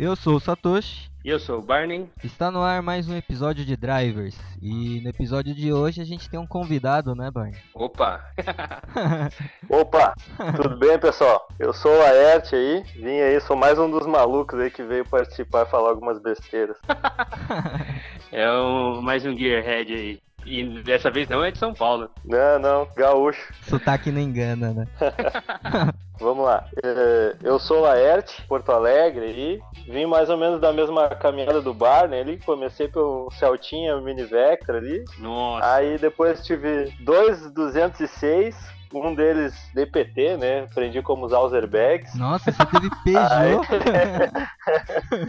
Eu sou o Satoshi. E eu sou o Barney. Está no ar mais um episódio de Drivers. E no episódio de hoje a gente tem um convidado, né, Barney? Opa! Opa! Tudo bem, pessoal? Eu sou o Aerte aí. Vim aí, sou mais um dos malucos aí que veio participar e falar algumas besteiras. é um, mais um Gearhead aí. E dessa vez não é de São Paulo. Não, não, gaúcho. Sotaque não engana, né? Vamos lá. É, eu sou Laerte, Porto Alegre, e vim mais ou menos da mesma caminhada do Barney né, ali. Comecei pelo Celtinha Mini Vectra ali. Nossa. Aí depois tive dois 206, um deles DPT, né? Aprendi como usar os airbags. Nossa, você teve Peugeot?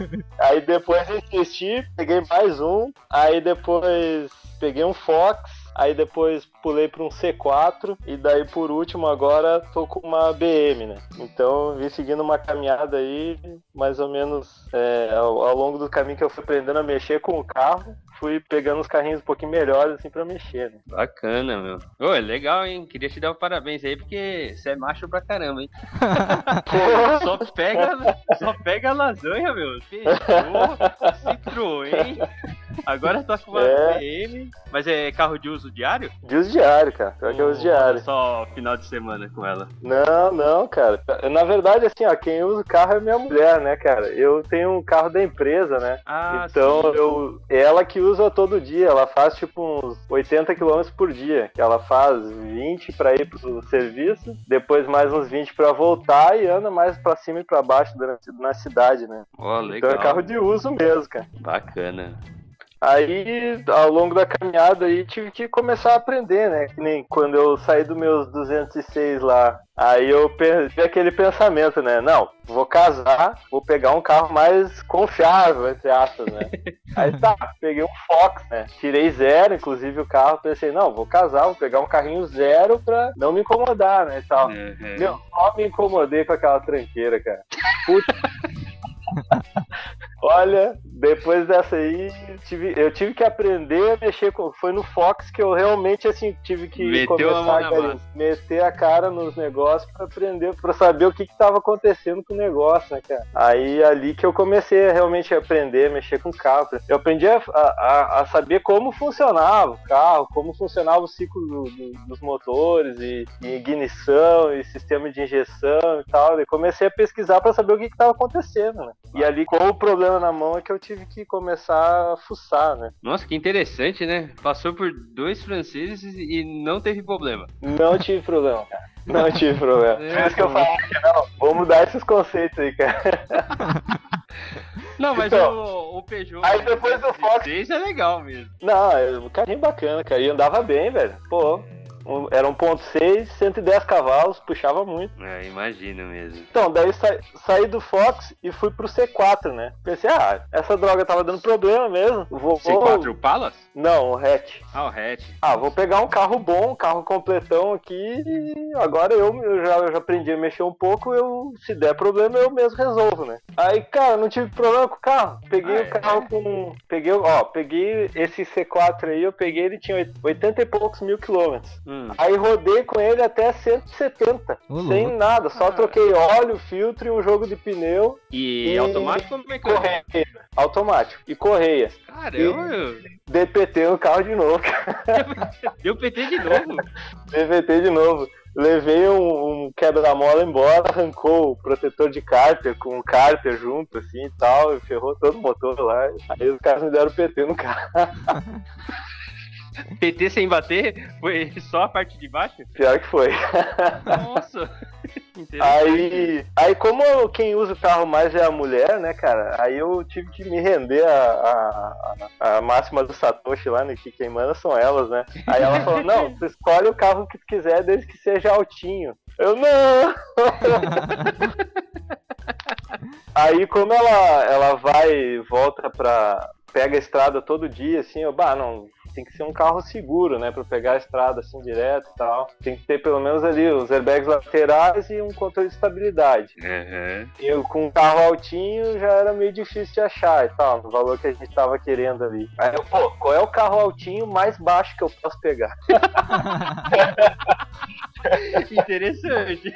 Aí, aí depois insisti, peguei mais um. Aí depois peguei um Fox, aí depois pulei para um C4 e daí por último agora tô com uma BM, né? Então vim seguindo uma caminhada aí, mais ou menos é, ao, ao, longo do caminho que eu fui aprendendo a mexer com o carro, fui pegando os carrinhos um pouquinho melhores assim para mexer. Né? Bacana, meu. Ô, é legal, hein? Queria te dar um parabéns aí porque você é macho pra caramba, hein? só pega, só pega lasanha, meu. Peugeot, hein? Agora tá com uma é. PM, mas é carro de uso diário? De uso diário, cara. Pior que é uso diário. Só final de semana com ela. Não, não, cara. Na verdade, assim, ó, quem usa o carro é minha mulher, né, cara? Eu tenho um carro da empresa, né? Ah, então sim. eu. Ela que usa todo dia, ela faz tipo uns 80 km por dia. Que ela faz 20 para ir pro serviço, depois mais uns 20 para voltar e anda mais para cima e para baixo na cidade, né? Oh, legal. Então é carro de uso mesmo, cara. Bacana. Aí, ao longo da caminhada, aí tive que começar a aprender, né? Que nem quando eu saí dos meus 206 lá. Aí eu tive aquele pensamento, né? Não, vou casar, vou pegar um carro mais confiável, entre aspas, né? aí tá, peguei um Fox, né? Tirei zero, inclusive o carro, pensei, não, vou casar, vou pegar um carrinho zero pra não me incomodar, né? E tal. Uhum. Meu, só me incomodei com aquela tranqueira, cara. Puta. Olha, depois dessa aí, tive, eu tive que aprender a mexer com. Foi no Fox que eu realmente assim tive que Meteu começar a, meter a cara nos negócios para aprender, para saber o que estava acontecendo com o negócio, né, cara? Aí ali que eu comecei a realmente aprender a mexer com o carro. Eu aprendi a, a, a saber como funcionava o carro, como funcionava o ciclo do, do, dos motores e, e, ignição e sistema de injeção e tal. E comecei a pesquisar para saber o que estava acontecendo, né? E ali com o problema na mão é que eu tive que começar a fuçar, né? Nossa, que interessante, né? Passou por dois franceses e não teve problema. Não tive problema, cara. Não tive problema. É, Por isso que eu falo, não, vou mudar esses conceitos aí, cara. Não, mas então, o, o Peugeot aí depois do Fox é legal mesmo. Não, é um carrinho bacana, cara. E andava bem, velho. Pô, era 1.6, 110 cavalos, puxava muito. É, imagino mesmo. Então, daí sa saí do Fox e fui pro C4, né? Pensei, ah, essa droga tava dando problema mesmo. Vou, C4 o Palace? Não, o hatch. Ah, o hatch. Ah, vou pegar um carro bom, um carro completão aqui e agora eu, eu, já, eu já aprendi a mexer um pouco, eu se der problema eu mesmo resolvo, né? Aí, cara, não tive problema com o carro. Peguei ah, o carro é? com... Peguei, ó, peguei esse C4 aí, eu peguei, ele tinha 80 e poucos mil quilômetros. Hum. Aí rodei com ele até 170. sem nada, só ah. troquei óleo, filtro e um jogo de pneu. E, e... automático ou mecânico? Correia. Automático. E correia. Caramba! E DPT no carro de novo. Deu PT de novo? DPT de novo. Levei um, um quebra-mola embora, arrancou o protetor de cárter com o cárter junto, assim e tal, e ferrou todo o motor lá. Aí os caras me deram PT no carro. PT sem bater? Foi só a parte de baixo? Pior que foi. Nossa! aí, aí, como quem usa o carro mais é a mulher, né, cara? Aí eu tive que me render a, a, a máxima do Satoshi lá, né? Que quem manda são elas, né? Aí ela falou: não, tu escolhe o carro que tu quiser desde que seja altinho. Eu não! Aí como ela, ela vai e volta pra. pega a estrada todo dia, assim, eu, bah, não, tem que ser um carro seguro, né? Pra pegar a estrada assim direto e tal. Tem que ter pelo menos ali os airbags laterais e um controle de estabilidade. Uhum. E eu, com um carro altinho já era meio difícil de achar e tal, no valor que a gente tava querendo ali. Aí eu, pô, qual é o carro altinho mais baixo que eu posso pegar? Interessante.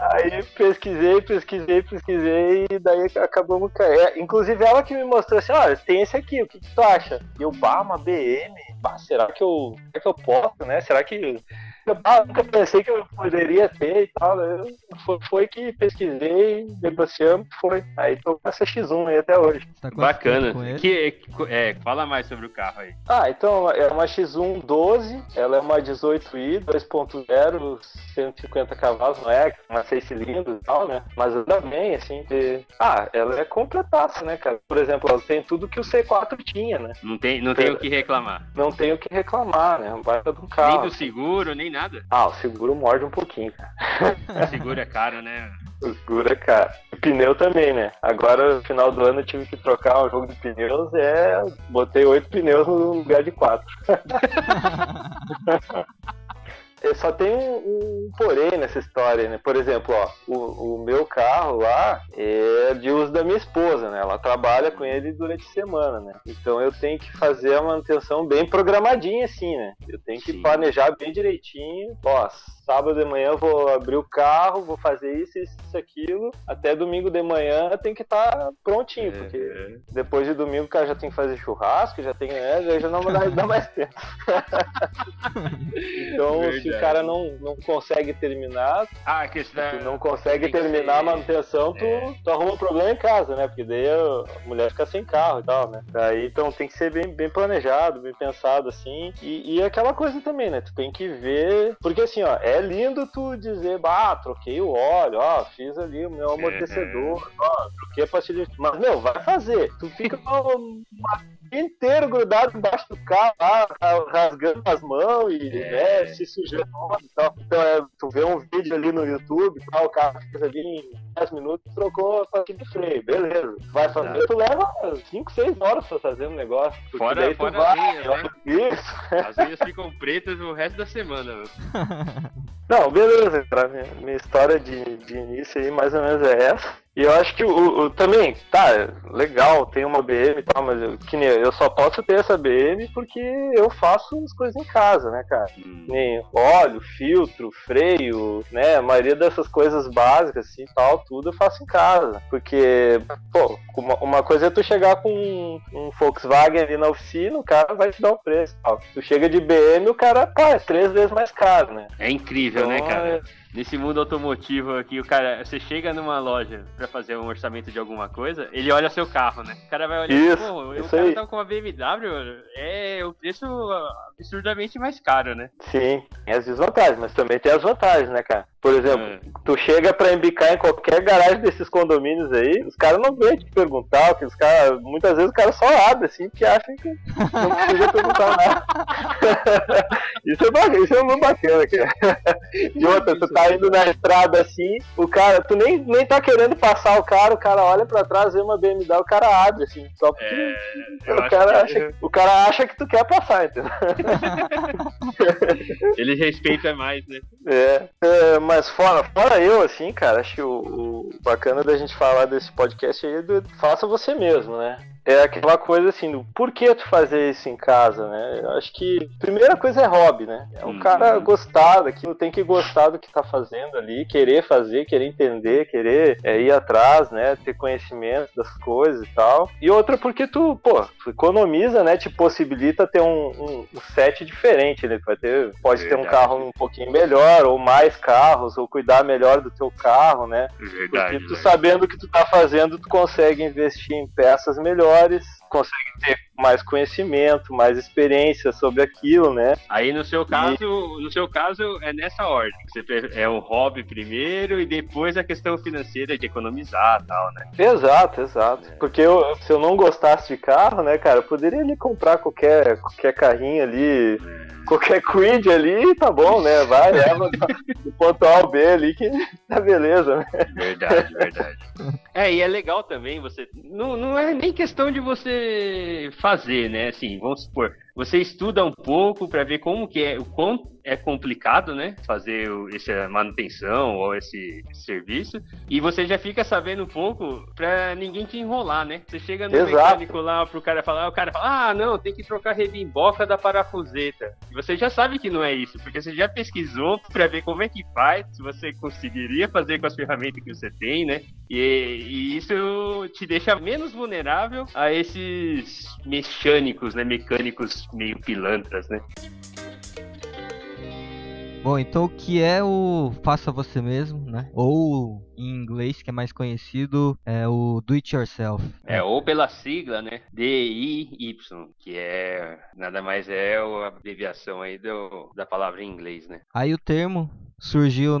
Aí pesquisei, pesquisei, pesquisei e daí acabamos caindo. É, inclusive ela que me mostrou assim, olha, tem esse aqui, o que, que tu acha? E eu, bah, uma BM, bah, será que eu. Será que eu posso, né? Será que. Ah, nunca pensei que eu poderia ter e tal. Eu, foi, foi que pesquisei, negociamos, foi. Aí tô com essa X1 aí até hoje. Tá Bacana. Que, é, fala mais sobre o carro aí. Ah, então é uma X1 12, ela é uma 18i, 2.0, 150 cavalos, não é? Uma 6 cilindros e tal, né? Mas anda bem, assim. de- Ah, ela é completaça, né, cara? Por exemplo, ela tem tudo que o C4 tinha, né? Não tem, não tem o que reclamar. Não tem o que reclamar, né? Um baita de um Nem carro. do seguro, nem nada. Ah, o seguro morde um pouquinho, cara. O seguro é caro, né? O seguro é caro. O pneu também, né? Agora, no final do ano, eu tive que trocar o jogo de pneus. É, botei oito pneus no lugar de quatro. Eu só tem um, um porém nessa história, né? Por exemplo, ó, o, o meu carro lá é de uso da minha esposa, né? Ela trabalha com ele durante a semana, né? Então eu tenho que fazer a manutenção bem programadinha, assim, né? Eu tenho que Sim. planejar bem direitinho. Ó, sábado de manhã eu vou abrir o carro, vou fazer isso, isso, aquilo. Até domingo de manhã tem que estar prontinho, porque É, depois de domingo o cara já tem que fazer churrasco, já tem, né? Já já não dá, mais tempo. então, se Verdade. o cara não, não consegue terminar, Ah, que da... se não consegue terminar a manutenção, tu, é. tu arruma um problema em casa, né? Porque daí a mulher fica sem carro e tal, né? Daí, então tem que ser bem, bem planejado, bem pensado, assim. E, e aquela coisa também, né? Tu tem que ver. Porque assim, ó, é lindo tu dizer, bah, troquei o óleo, ó, fiz ali o meu amortecedor, ó, troquei a pastilha. Mas, meu, vai fazer. Tu fica um dia inteiro grudado embaixo do carro, lá, ra- rasgando as mãos e É. né, se sujando e tal. Então, é, tu vê um vídeo ali no YouTube, tal, o cara fez ali em 10 minutos, trocou a pastilha de freio, beleza. Vai fazer, tu leva 5, 6 horas pra fazer um negócio. Fora- daí tu fora vai, a linha, né? Isso. As unhas ficam pretas o resto da semana. meu. Não, beleza, cara. Minha, minha história de, de início aí mais ou menos é essa. E eu acho que o, o- também, tá, legal, tem uma BM e tal, mas eu, que nem eu, só posso ter essa BM porque eu faço as coisas em casa, né, cara? Hum. Nem óleo, filtro, freio, né? A maioria dessas coisas básicas, assim, tal, tudo eu faço em casa. Porque, pô, uma, uma coisa é tu chegar com um, um Volkswagen ali na oficina, o cara vai te dar o preço. Tal. Tu chega de BM, o cara, pá, é três vezes mais caro, né? É incrível, né, Então, cara? é- Nesse mundo automotivo aqui, o cara, você chega numa loja pra fazer um orçamento de alguma coisa, ele olha seu carro, né? O cara vai olhar, Isso, pô, o isso cara aí. tá com uma BMW, é o preço absurdamente mais caro, né? Sim, tem as desvantagens, mas também tem as vantagens, né, cara? Por exemplo, É. tu chega pra embicar em qualquer garagem desses condomínios aí, os caras não vêm te perguntar, porque os caras, muitas vezes o cara só abre assim, porque acham que não precisa perguntar nada. isso, é bacana, isso é muito bacana, cara. E outra, tu tá indo na estrada assim, o cara, tu nem, nem tá querendo passar o cara, o cara olha pra trás, vê uma BMW, o cara abre assim, só porque É, o, cara que acha, o cara acha que tu quer passar, entendeu? ele respeita mais, né? É, é, mas fora, fora eu, assim, cara, acho que o, o bacana da gente falar desse podcast aí é do faça você mesmo, né? É aquela coisa assim, do por que tu fazer isso em casa, né? Eu acho que a primeira coisa é hobby, né? É o Uhum. cara gostar daquilo, tem que gostar do que tá fazendo ali, querer fazer, querer entender, querer é, ir atrás, né? Ter conhecimento das coisas e tal. E outra porque tu, pô, tu economiza, né? Te possibilita ter um, um, um set diferente, né? Tu vai ter, pode ter um Verdade. carro um pouquinho melhor, ou mais carros, ou cuidar melhor do teu carro, né? Verdade. Porque tu velho. sabendo o que tu tá fazendo, tu consegue investir em peças melhores, consegue ter mais conhecimento, mais experiência sobre aquilo, né? Aí no seu caso, no seu caso é nessa ordem. Você é o hobby primeiro e depois a questão financeira de economizar e tal, né? Exato, exato. Porque eu- se eu não gostasse de carro, né, cara, eu poderia ali comprar qualquer, qualquer carrinho ali, qualquer quid ali, tá bom, né? Vai, leva do ponto A ao B ali que tá beleza, né? Verdade, verdade. É, e é legal também você. Não, não é nem questão de você fazer, né? Assim, vamos supor. Você estuda um pouco para ver como que é, o quão é complicado, né? Fazer essa manutenção ou esse serviço. E você já fica sabendo um pouco pra ninguém te enrolar, né? Você chega no Exato. mecânico lá pro cara falar, o cara fala, ah, não, tem que trocar rebimboca da parafuseta. E você já sabe que não é isso, porque você já pesquisou pra ver como é que faz, se você conseguiria fazer com as ferramentas que você tem, né? E, e isso te deixa menos vulnerável a esses mecânicos, né? Mecânicos meio pilantras, né? Bom, então o que é o faça você mesmo, né? Ou em inglês que é mais conhecido é o do it yourself. É, ou pela sigla, né? D-I-Y, que é nada mais é a abreviação aí do, da palavra em inglês, né? Aí o termo surgiu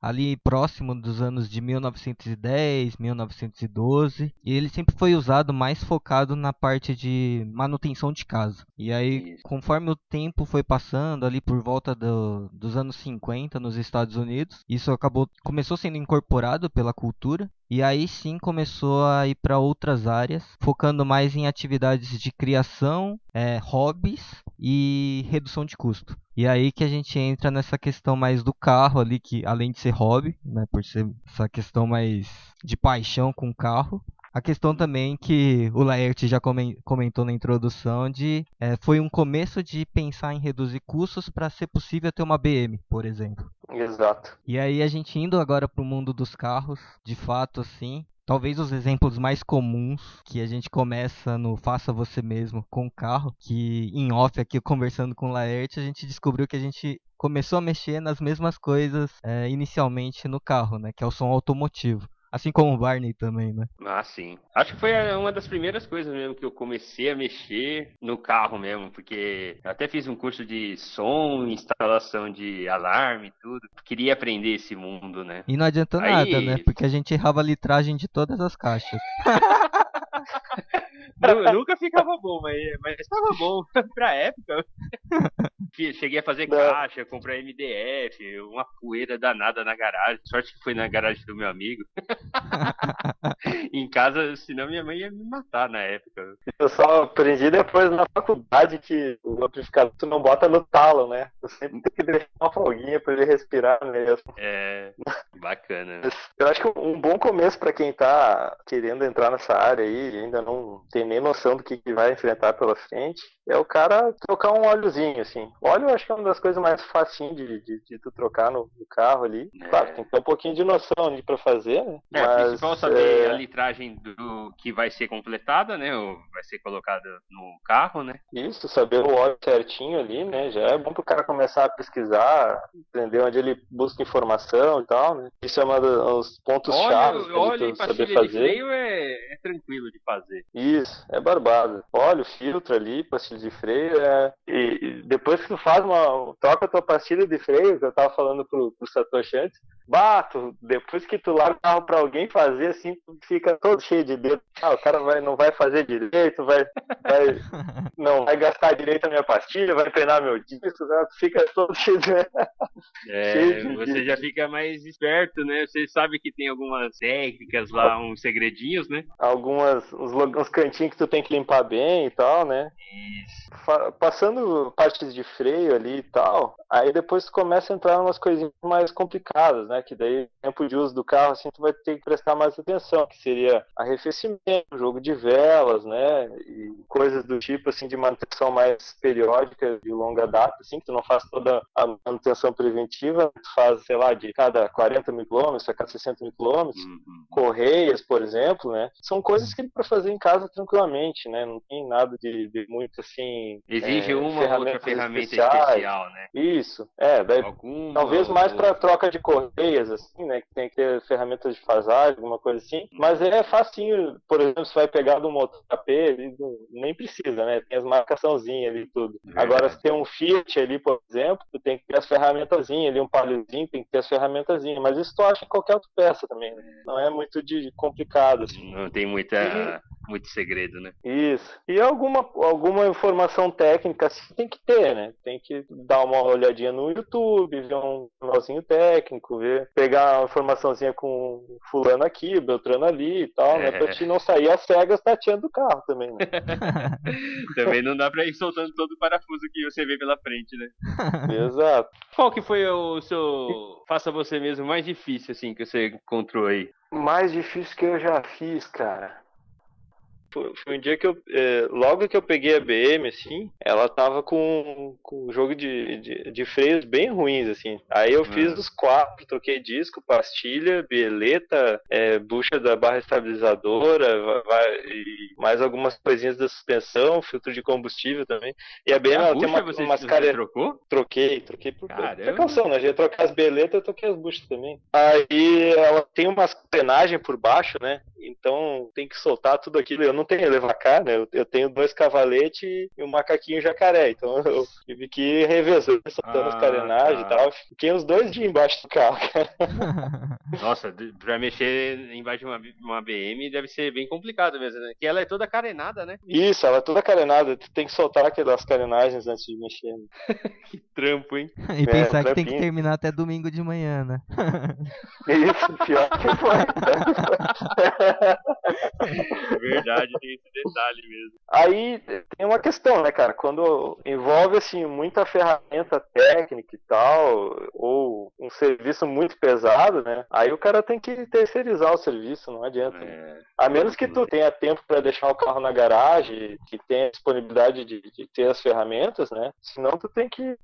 ali próximo dos anos de 1910, 1912, e ele sempre foi usado mais focado na parte de manutenção de casa. E aí, conforme o tempo foi passando, ali por volta do, dos anos 50 nos Estados Unidos, isso acabou começou sendo incorporado pela cultura e aí sim começou a ir para outras áreas, focando mais em atividades de criação, é, hobbies e redução de custo. E aí que a gente entra nessa questão mais do carro ali, que além de ser hobby, né, por ser essa questão mais de paixão com o carro, a questão também que o Laerte já comentou na introdução de é, foi um começo de pensar em reduzir custos para ser possível ter uma BM, por exemplo. Exato. E aí a gente indo agora para o mundo dos carros, de fato assim, Talvez os exemplos mais comuns que a gente começa no Faça Você Mesmo com o carro, que em off aqui conversando com o Laerte, a gente descobriu que a gente começou a mexer nas mesmas coisas é, inicialmente no carro, né? Que é o som automotivo. Assim como o Barney também, né? Ah, sim. Acho que foi uma das primeiras coisas mesmo que eu comecei a mexer no carro mesmo, porque eu até fiz um curso de som, instalação de alarme e tudo. Queria aprender esse mundo, né? E não adianta Aí... nada, né? Porque a gente errava a litragem de todas as caixas. Nunca ficava bom, mas, mas estava bom pra época. Cheguei a fazer caixa, comprar MDF, uma poeira danada na garagem. Sorte que foi na garagem do meu amigo. em casa, senão minha mãe ia me matar na época. Eu só aprendi depois na faculdade que o amplificador tu não bota no talo, né? Tu sempre tem que deixar uma folguinha pra ele respirar mesmo. É, bacana. Eu acho que um bom começo para quem tá querendo entrar nessa área aí e ainda não tem nem noção do que, que vai enfrentar pela frente, é o cara trocar um óleozinho, assim. Óleo eu acho que é uma das coisas mais facinhas de, de, de tu trocar no, no, carro ali. É. Claro, tem que ter um pouquinho de noção ali pra fazer, né? É, Mas, principal saber é... a litragem do que vai ser completada, né? Ou vai ser colocada no carro, né? Isso, saber o óleo certinho ali, né? Já é bom pro cara começar a pesquisar, entender onde ele busca informação e tal, né? Isso é um dos pontos chave óleo e saber fazer. De freio é, é tranquilo de fazer. Isso, é barbado. Óleo, filtro ali, pastilha de freio. É... E, depois que tu faz uma. troca a tua pastilha de freio, que eu tava falando pro, pro Satoshi antes, bato, depois que tu larga o carro pra alguém fazer, assim, fica todo cheio de dedo. Ah, o cara vai, não vai fazer direito, vai, vai não vai gastar direito a minha pastilha, vai treinar meu disco, né? tu fica todo cheio de. É, cheio de você já fica mais esperto, né? Você sabe que tem algumas técnicas lá, uns segredinhos, né? Algumas, uns, uns cantinhos que tu tem que limpar bem e tal, né? Isso. Passando partes de freio ali e tal, aí depois começa a entrar umas coisinhas mais complicadas, né? Que daí o tempo de uso do carro, assim, tu vai ter que prestar mais atenção, que seria arrefecimento, jogo de velas, né? E coisas do tipo, assim, de manutenção mais periódica, de longa data, assim, que tu não faz toda a manutenção preventiva, tu faz, sei lá, de cada 40 mil quilômetros a cada 60 mil quilômetros, uhum. correias, por exemplo, né? São coisas que ele para fazer em casa tranquilamente, né? Não tem nada de, de muito assim. Exige é, uma ou outra ferramenta especiais. especial, né? Isso, é, daí, Alguma talvez mais para troca de correias, assim, né? Que tem que ter ferramentas de fasagem, alguma coisa assim. Uhum. Mas é facinho, por exemplo, você vai pegar do motor AP, ele nem precisa, né? Tem as marcaçãozinhas ali tudo. É. Agora, se tem um Fiat ali, por exemplo, tu tem que ter as ferramentazinhas ali, um paliozinho, tem que ter as ferramentazinhas. Mas isso tu acha em qualquer outra peça também, né? Não é muito de complicado, assim. Não tem muita muito segredo, né? Isso. E alguma, alguma informação técnica assim, tem que ter, né? Tem que dar uma olhadinha no YouTube, ver um jornalzinho técnico, ver, pegar uma informaçãozinha com fulano aqui, Beltrano ali e tal, é. né? Pra te não sair as cegas tateando o carro também, né? também não dá pra ir soltando todo o parafuso que você vê pela frente, né? Exato. Qual que foi o seu faça você mesmo mais difícil, assim, que você encontrou aí? Mais difícil que eu já fiz, cara. Foi, um dia que eu. É, logo que eu peguei a BM, assim, ela tava com, com um jogo de, de, de, freios bem ruins, assim. Aí eu fiz uhum. os quatro, troquei disco, pastilha, bieleta, é, bucha da barra estabilizadora, vai, e mais algumas coisinhas da suspensão, filtro de combustível também. E a BM a ela bucha tem uma, você, umas você trocou? Troquei, troquei por precaução, né? A gente ia trocar as bieletas, eu troquei as buchas também. Aí ela tem umas carenagens por baixo, né? Então tem que soltar tudo aquilo. Eu não tenho levacar, né? Eu, eu tenho dois cavaletes e um macaquinho jacaré. Então eu tive que ir revezando, soltando ah, as carenagens tá. e tal. Fiquei os dois dias embaixo do carro, cara. Nossa, pra mexer embaixo de uma, uma BM deve ser bem complicado mesmo, né? Que ela é toda carenada, né? Isso, ela é toda carenada. Tu tem que soltar aquelas carenagens antes de mexer. Né? que trampo, hein? E pensar é, que tem que terminar até domingo de manhã, né? Isso, pior que foi. Verdade, tem esse detalhe mesmo. Aí tem uma questão, né, cara? Quando envolve assim muita ferramenta técnica e tal, ou um serviço muito pesado, né? Aí o cara tem que terceirizar o serviço, não adianta. É, a menos que tu tenha tempo para deixar o carro na garagem, que tenha disponibilidade de, de, ter as ferramentas, né? Senão tu tem que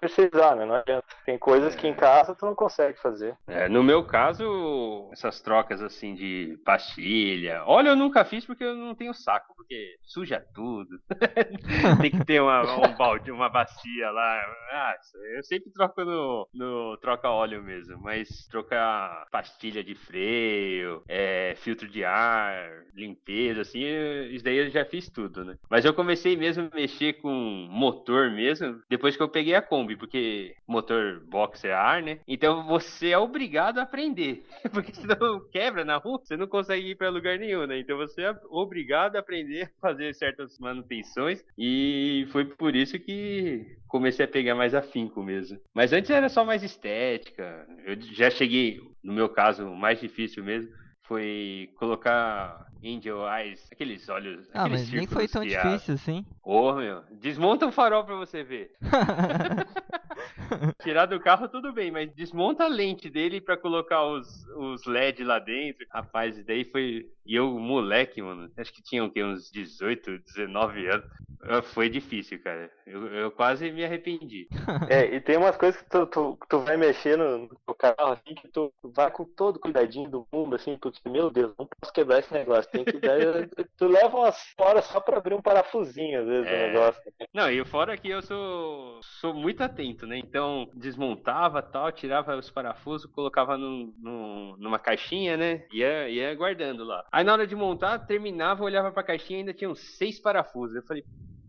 terceirizar, né? Não adianta. Tem coisas é. que em casa tu não consegue fazer. É, no meu caso, essas trocas assim de pastilha. Olha, eu nunca fiz porque eu não tenho saco, porque suja tudo. Tem que ter uma, um balde, uma bacia lá. Ah, eu sempre troco no, no troca óleo mesmo, mas trocar pastilha de freio, é, filtro de ar, limpeza, assim, isso daí eu já fiz tudo, né? Mas eu comecei mesmo a mexer com motor mesmo depois que eu peguei a Kombi, porque motor box é ar, né? Então você é obrigado a aprender, porque senão quebra na rua, você não consegue ir para lugar nenhum, né? Então você é obrigado a aprender a fazer certas manutenções e foi por isso que comecei a pegar mais afinco mesmo. Mas antes era só mais estética. Eu já cheguei, no meu caso, mais difícil mesmo, foi colocar Angel Eyes, aqueles olhos. Ah, aqueles mas nem foi tão difícil assim. Ô, oh, meu, desmonta o farol pra você ver. Tirar do carro tudo bem, mas desmonta a lente dele pra colocar os, os LED lá dentro. Rapaz, daí foi. E eu, moleque, mano, acho que tinha o quê? Uns 18, 19 anos. Ah, foi difícil, cara. Eu, eu quase me arrependi. É, e tem umas coisas que tu, tu, tu vai mexer no, carro, assim, que tu vai com todo cuidadinho do mundo, assim, porque, meu Deus, não posso quebrar esse negócio. Tem que dar. tu leva umas horas só pra abrir um parafusinho, às vezes, é... do negócio. Não, e fora que eu sou, sou muito atento, né? Então, desmontava tal, tirava os parafusos, colocava no, numa caixinha, né? Ia, ia guardando lá. Aí na hora de montar, terminava, olhava pra caixinha e ainda tinha uns seis parafusos. Eu falei,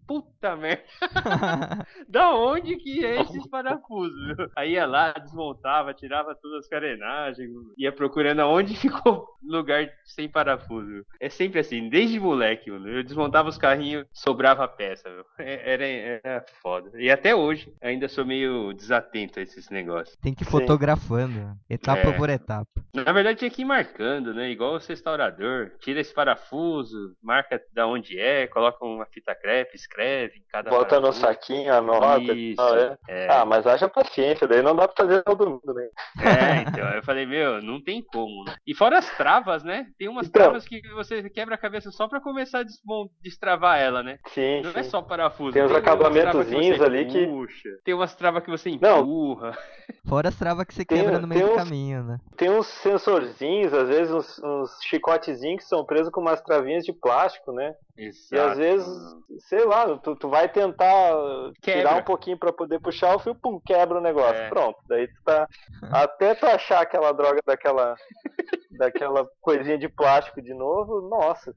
puta merda. da onde que é esses parafusos? Aí ia lá, desmontava, tirava todas as carenagens, ia procurando aonde ficou lugar sem parafuso. É sempre assim, desde moleque, mano. Eu desmontava os carrinhos, sobrava peça. É, era, era foda. E até hoje, ainda sou meio desatento a esses negócios. Tem que ir fotografando, etapa é. por etapa. Na verdade, tinha que ir marcando, né? Igual o restaurador. Tira esse parafuso, marca da onde é, coloca uma fita crepe, escreve escreve cada Bota no saquinho, anota. Isso, é. É. Ah, mas haja paciência, daí não dá pra fazer todo mundo, né? É, então, eu falei, meu, não tem como, né? E fora as travas, né? Tem umas então, travas que você quebra a cabeça só pra começar a destravar ela, né? Sim. Não sim. é só parafuso. Tem uns acabamentozinhos ali que. Puxa. Tem umas travas que você empurra. Não. Fora as travas que você tem, quebra no meio do uns, caminho, né? Tem uns sensorzinhos, às vezes uns, uns chicotezinhos que são presos com umas travinhas de plástico, né? Exato. E às vezes, sei lá, tu, tu vai tentar quebra. tirar um pouquinho para poder puxar o fio, pum, quebra o negócio. É. Pronto. Daí tu tá. Até tu achar aquela droga daquela. Daquela coisinha de plástico de novo, nossa,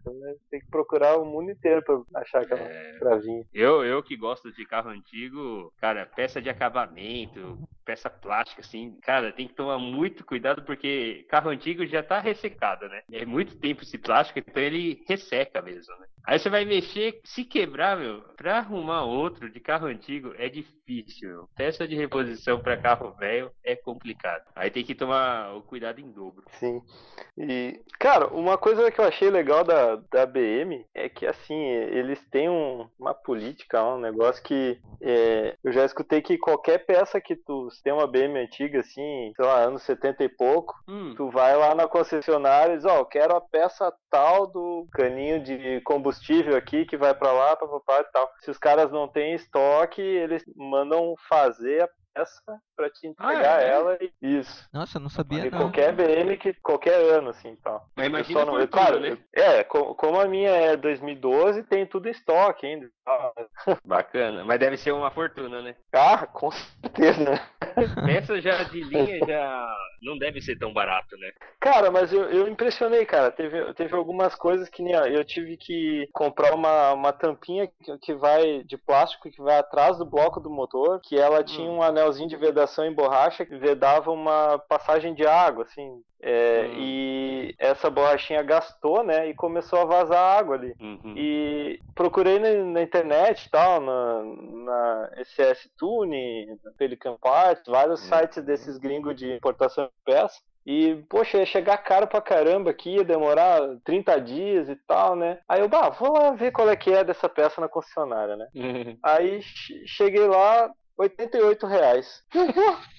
tem que procurar o mundo inteiro pra achar aquela é... travinha. Eu, eu que gosto de carro antigo, cara, peça de acabamento, peça plástica, assim, cara, tem que tomar muito cuidado porque carro antigo já tá ressecado, né? É muito tempo esse plástico, então ele resseca mesmo, né? Aí você vai mexer, se quebrar, meu, pra arrumar outro de carro antigo é difícil, meu. Peça de reposição para carro velho é complicado. Aí tem que tomar o cuidado em dobro. Sim. E, cara, uma coisa que eu achei legal da, da BM é que, assim, eles têm um, uma política, um negócio que é, eu já escutei que qualquer peça que tu tem uma BM antiga, assim, sei lá, anos 70 e pouco, hum. tu vai lá na concessionária e diz, ó, oh, eu quero a peça tal do caninho de combustível aqui que vai para lá, papapá e tal. Se os caras não têm estoque, eles mandam fazer a peça para te entregar ah, é? ela e isso. Nossa, eu não sabia e não. qualquer BM que qualquer ano assim, tal. Mas imagina não, claro, né? É, como a minha é 2012, tem tudo em estoque ainda. Bacana, mas deve ser uma fortuna, né? Ah, com certeza. Peça já de linha já não deve ser tão barato, né? Cara, mas eu, eu impressionei, cara. Teve, teve algumas coisas que nem eu tive que comprar uma, uma tampinha que, que vai de plástico que vai atrás do bloco do motor, que ela tinha hum. um anelzinho de vedação em borracha que vedava uma passagem de água, assim. É, hum. E essa borrachinha gastou, né? E começou a vazar água ali. Uhum. E procurei na, na internet tal, na, na SS Tune, na Pelican Parts, vários uhum. sites desses gringos de importação de peça. E, poxa, ia chegar caro pra caramba aqui, ia demorar 30 dias e tal, né? Aí eu, bah, vou lá ver qual é que é dessa peça na concessionária, né? Uhum. Aí cheguei lá, 88 reais.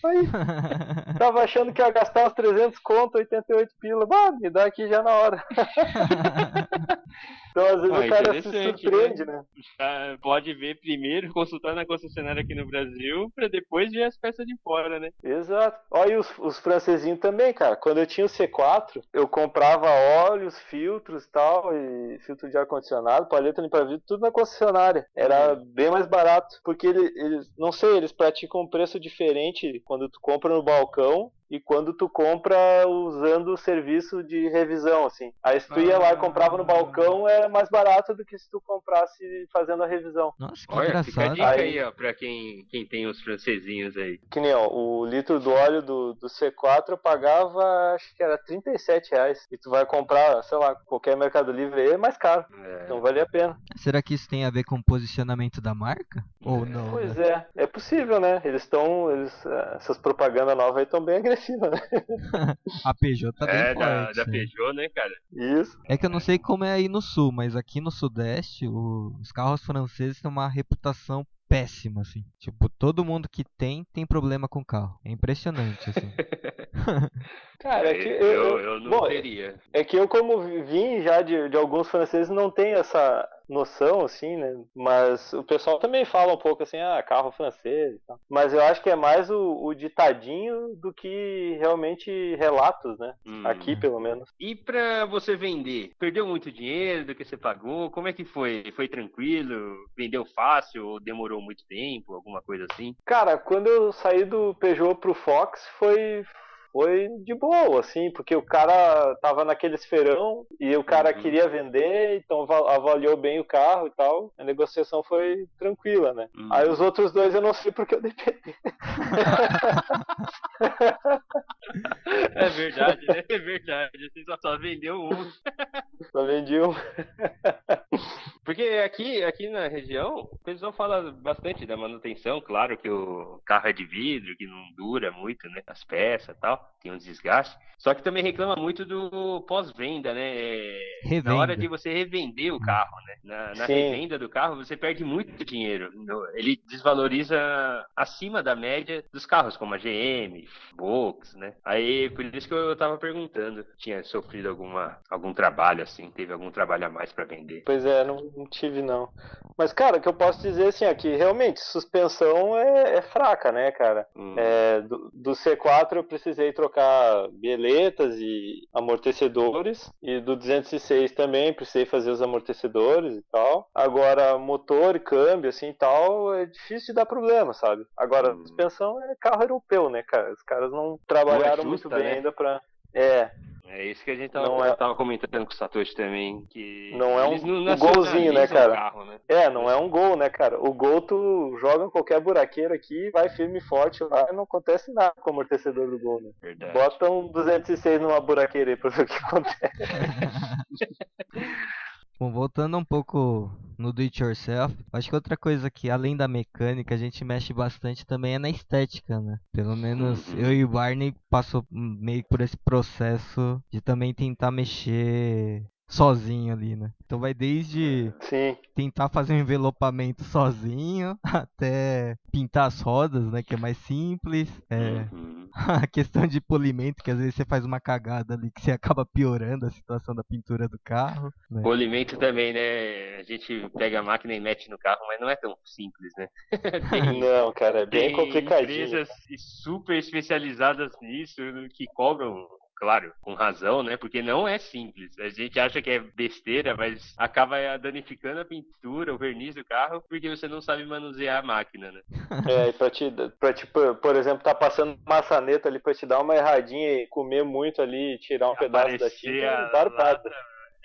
Aí, tava achando que ia gastar uns 300 conto, 88 pila. Bah, me dá aqui já na hora. Então, às vezes, ah, o cara se né? surpreende, né? né? Pode ver primeiro, consultar na concessionária aqui no Brasil, pra depois ver as peças de fora, né? Exato. Olha, os, os francesinhos também, cara. Quando eu tinha o C4, eu comprava óleos, filtros e tal, e filtro de ar-condicionado, paleta limpa-vidro, tudo na concessionária. Era uhum. bem mais barato, porque eles, eles, não sei, eles praticam um preço diferente quando tu compra no balcão e quando tu compra usando o serviço de revisão, assim. Aí se tu ia lá e comprava no balcão, era mais barato do que se tu comprasse fazendo a revisão. Nossa, que Olha, engraçado. fica a dica aí, aí ó, pra quem, quem tem os francesinhos aí. Que nem, ó, o litro do óleo do, do C4 eu pagava, acho que era 37 reais. E tu vai comprar, sei lá, qualquer Mercado Livre aí é mais caro. É. Então vale a pena. Será que isso tem a ver com o posicionamento da marca? Ou não? Pois né? é, é possível, né? Eles estão, eles, essas propagandas novas aí estão bem agressivas né? a Peugeot tá bem é, forte. É, da, da Peugeot, né, cara? Isso. É que eu não sei como é aí no sul, mas aqui no sudeste, o, os carros franceses têm uma reputação péssima, assim. Tipo, todo mundo que tem, tem problema com carro. É impressionante, assim. Cara, é que eu, eu, eu não bom, teria. É que eu, como vim já de, de alguns franceses, não tenho essa, noção, assim, né? Mas o pessoal também fala um pouco assim, ah, carro francês e tal. Mas eu acho que é mais o, o ditadinho do que realmente relatos, né? Hum. Aqui, pelo menos. E pra você vender? Perdeu muito dinheiro do que você pagou? Como é que foi? Foi tranquilo? Vendeu fácil ou demorou muito tempo? Alguma coisa assim? Cara, quando eu saí do Peugeot pro Fox, foi foi de boa, assim, porque o cara tava naquele esferão e o cara uhum. queria vender, então avaliou bem o carro e tal. A negociação foi tranquila, né? Uhum. Aí os outros dois eu não sei porque eu dei É verdade, né? É verdade. Você só, só vendeu um. Só vendi um. Porque aqui, aqui na região, o pessoal fala bastante da manutenção. Claro que o carro é de vidro, que não dura muito, né? As peças e tal tem um desgaste. Só que também reclama muito do pós-venda, né? Revenda. Na hora de você revender o carro, né? Na, na revenda do carro, você perde muito dinheiro. Ele desvaloriza acima da média dos carros, como a GM, Volks, né? Aí, por isso que eu tava perguntando. Tinha sofrido alguma, algum trabalho, assim? Teve algum trabalho a mais para vender? Pois é, não, não, tive, não. Mas, cara, o que eu posso dizer, assim, aqui, é realmente, suspensão é, é fraca, né, cara? Hum. É, do, do C4 eu precisei trocar bieletas e amortecedores. E do 206 também precisei fazer os amortecedores e tal. Agora, motor e câmbio, assim e tal, é difícil de dar problema, sabe? Agora, hum. suspensão é carro europeu, né, cara? Os caras não trabalharam é justa, muito bem né? ainda pra. É, É isso que a gente tava, não é... tava comentando com o Satoshi também. Que não é um, um golzinho, né, cara? Carro, né? É, não é um gol, né, cara? O gol tu joga em qualquer buraqueira aqui, vai firme e forte lá e não acontece nada com o amortecedor do gol, né? Verdade. Bota um 206 numa buraqueira aí pra ver o que acontece. Bom, voltando um pouco no do it yourself, acho que outra coisa que além da mecânica a gente mexe bastante também é na estética, né? Pelo menos uhum. eu e o Barney passou meio por esse processo de também tentar mexer sozinho ali, né? Então vai desde Sim. tentar fazer um envelopamento sozinho até pintar as rodas, né? Que é mais simples. É, uhum. A questão de polimento, que às vezes você faz uma cagada ali que você acaba piorando a situação da pintura do carro. Né? Polimento também, né? A gente pega a máquina e mete no carro, mas não é tão simples, né? tem, não, cara, é bem complicadinho. empresas super especializadas nisso que cobram claro, com razão, né? Porque não é simples. A gente acha que é besteira, mas acaba danificando a pintura, o verniz do carro, porque você não sabe manusear a máquina, né? É, e pra te, pra te por exemplo, tá passando maçaneta ali pra te dar uma erradinha e comer muito ali, tirar um pedaço da tinta, é barbado.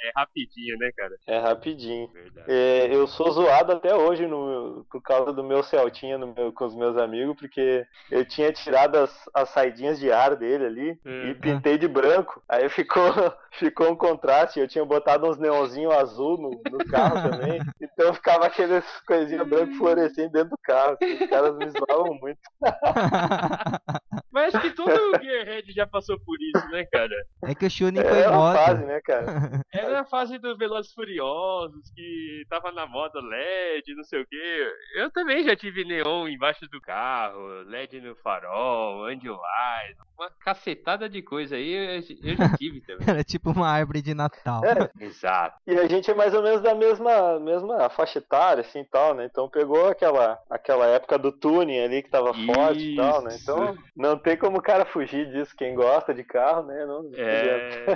É rapidinho, né, cara? É rapidinho. É, eu sou zoado até hoje no, por causa do meu Celtinha no meu, com os meus amigos, porque eu tinha tirado as, as saidinhas de ar dele ali é. e pintei de branco. Aí ficou, ficou um contraste. Eu tinha botado uns neonzinhos azul no, no carro também. Então ficava aqueles coisinhas branco fluorescendo dentro do carro. Os caras me zoavam muito. Mas acho que todo Gearhead já passou por isso, né, cara? É que o Shuni foi é moda. fase, né, cara? Era a fase do Velozes Furiosos, que tava na moda LED, não sei o quê. Eu também já tive neon embaixo do carro, LED no farol, Angel Eyes, uma cacetada de coisa aí eu, eu já tive também. Era tipo uma árvore de Natal. É. Exato. E a gente é mais ou menos da mesma, mesma faixa etária, assim, tal, né? Então pegou aquela, aquela época do tuning ali que tava Isso. forte e tal, né? Então não tem como o cara fugir disso. Quem gosta de carro, né? Não, é,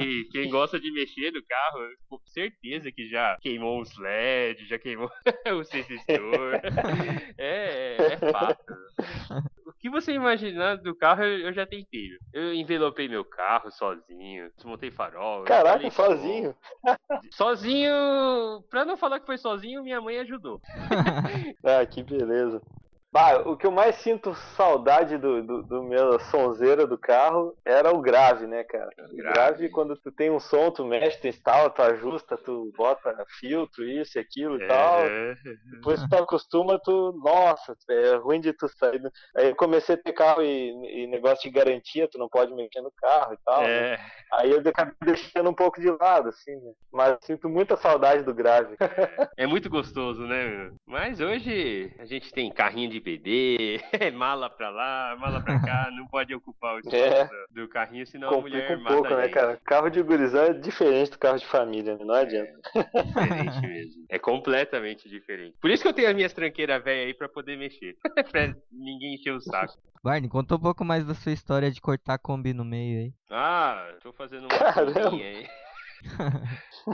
e quem gosta de mexer no carro, com certeza que já queimou os LED, já queimou o sensor. é, é fato. O que você imaginar do carro, eu já tentei. Eu envelopei meu carro sozinho, desmontei farol. Caraca, sozinho? sozinho, pra não falar que foi sozinho, minha mãe ajudou. ah, que beleza. Bah, o que eu mais sinto saudade do, do, do meu sonzeira do carro era o grave, né, cara? O grave, quando tu tem um som, tu mexe, tu instala, tu ajusta, tu bota filtro, isso e aquilo e é. tal. Depois tu acostuma, tu. Nossa, é ruim de tu sair. Aí eu comecei a ter carro e, e negócio de garantia, tu não pode mexer no carro e tal. Né? É. Né? Aí eu acabei deixando um pouco de lado, assim, né? Mas sinto muita saudade do grave. É, é muito gostoso, né? Mas hoje a gente tem carrinho de PD, mala pra lá, mala pra cá, não pode ocupar o espaço é. do, do, carrinho, senão Complica a mulher um pouco, né, cara? Carro de gurizão é diferente do carro de família, né? não adianta. É diferente mesmo. É completamente diferente. Por isso que eu tenho as minhas tranqueiras velhas aí pra poder mexer. pra ninguém encher o saco. Barney, conta um pouco mais da sua história de cortar a Kombi no meio aí. Ah, tô fazendo uma Caramba. aí.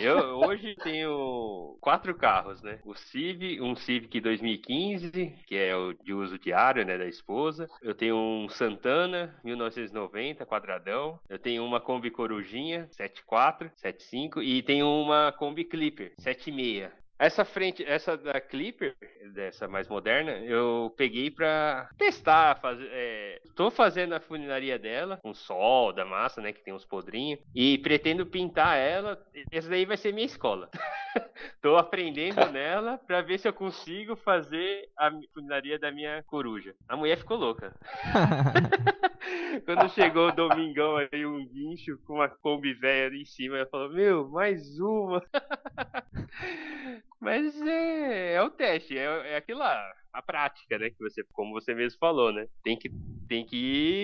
Eu hoje tenho quatro carros, né? O Civic, um Civic 2015, que é o de uso diário, né, da esposa. Eu tenho um Santana 1990 quadradão. Eu tenho uma Kombi Corujinha 74, 75 e tenho uma Kombi Clipper 76. Essa frente, essa da Clipper, dessa mais moderna, eu peguei pra testar, fazer, é, tô fazendo a funilaria dela, com sol da massa, né, que tem uns podrinhos, e pretendo pintar ela, essa daí vai ser minha escola. tô aprendendo nela pra ver se eu consigo fazer a funilaria da minha coruja. A mulher ficou louca. Quando chegou o domingão aí, um guincho com uma Kombi velha em cima, ela falou, meu, mais uma. Mas é, é o teste, é, é aquilo lá a prática, né? Que você, como você mesmo falou, né? Tem que, tem que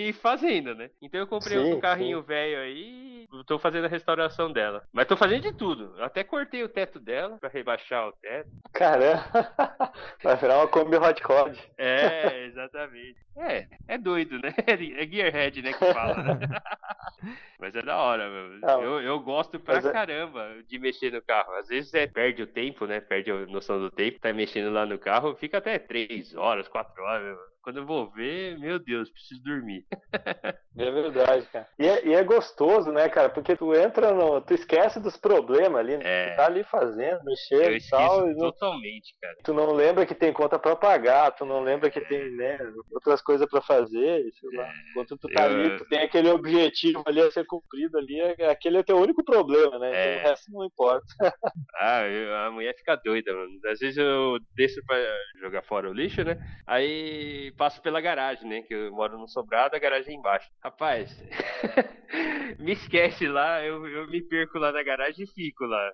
ir fazendo, né? Então eu comprei sim, um carrinho velho aí e tô fazendo a restauração dela. Mas tô fazendo de tudo. Eu até cortei o teto dela pra rebaixar o teto. Caramba! Vai virar uma Kombi Hot Rod. É, exatamente. É, é doido, né? É Gearhead, né? Que fala, né? Mas é da hora, meu. Não, eu, eu gosto pra é caramba de mexer no carro. Às vezes é, perde o tempo, né? Perde a noção do tempo. Tá mexendo lá no carro, fica até três três horas, quatro horas. Quando eu vou ver, meu Deus, preciso dormir. É verdade, cara. E é, e é, gostoso, né, cara? Porque tu entra no. Tu esquece dos problemas ali, né? É. Tu tá ali fazendo, mexendo e tal. E não, totalmente, cara. Tu não lembra que tem conta pra pagar, tu não lembra que tem, né, outras coisas pra fazer, sei lá. Enquanto tu tá eu... ali, tu tem aquele objetivo ali a ser cumprido ali, é, aquele é teu único problema, né? Então, o resto não importa. ah, eu, a mulher fica doida, mano. Às vezes eu desço pra jogar fora o lixo, né? Aí passo pela garagem, né? Que eu moro no sobrado, a garagem é embaixo. Rapaz, me esquece lá, eu, eu me perco lá na garagem e fico lá.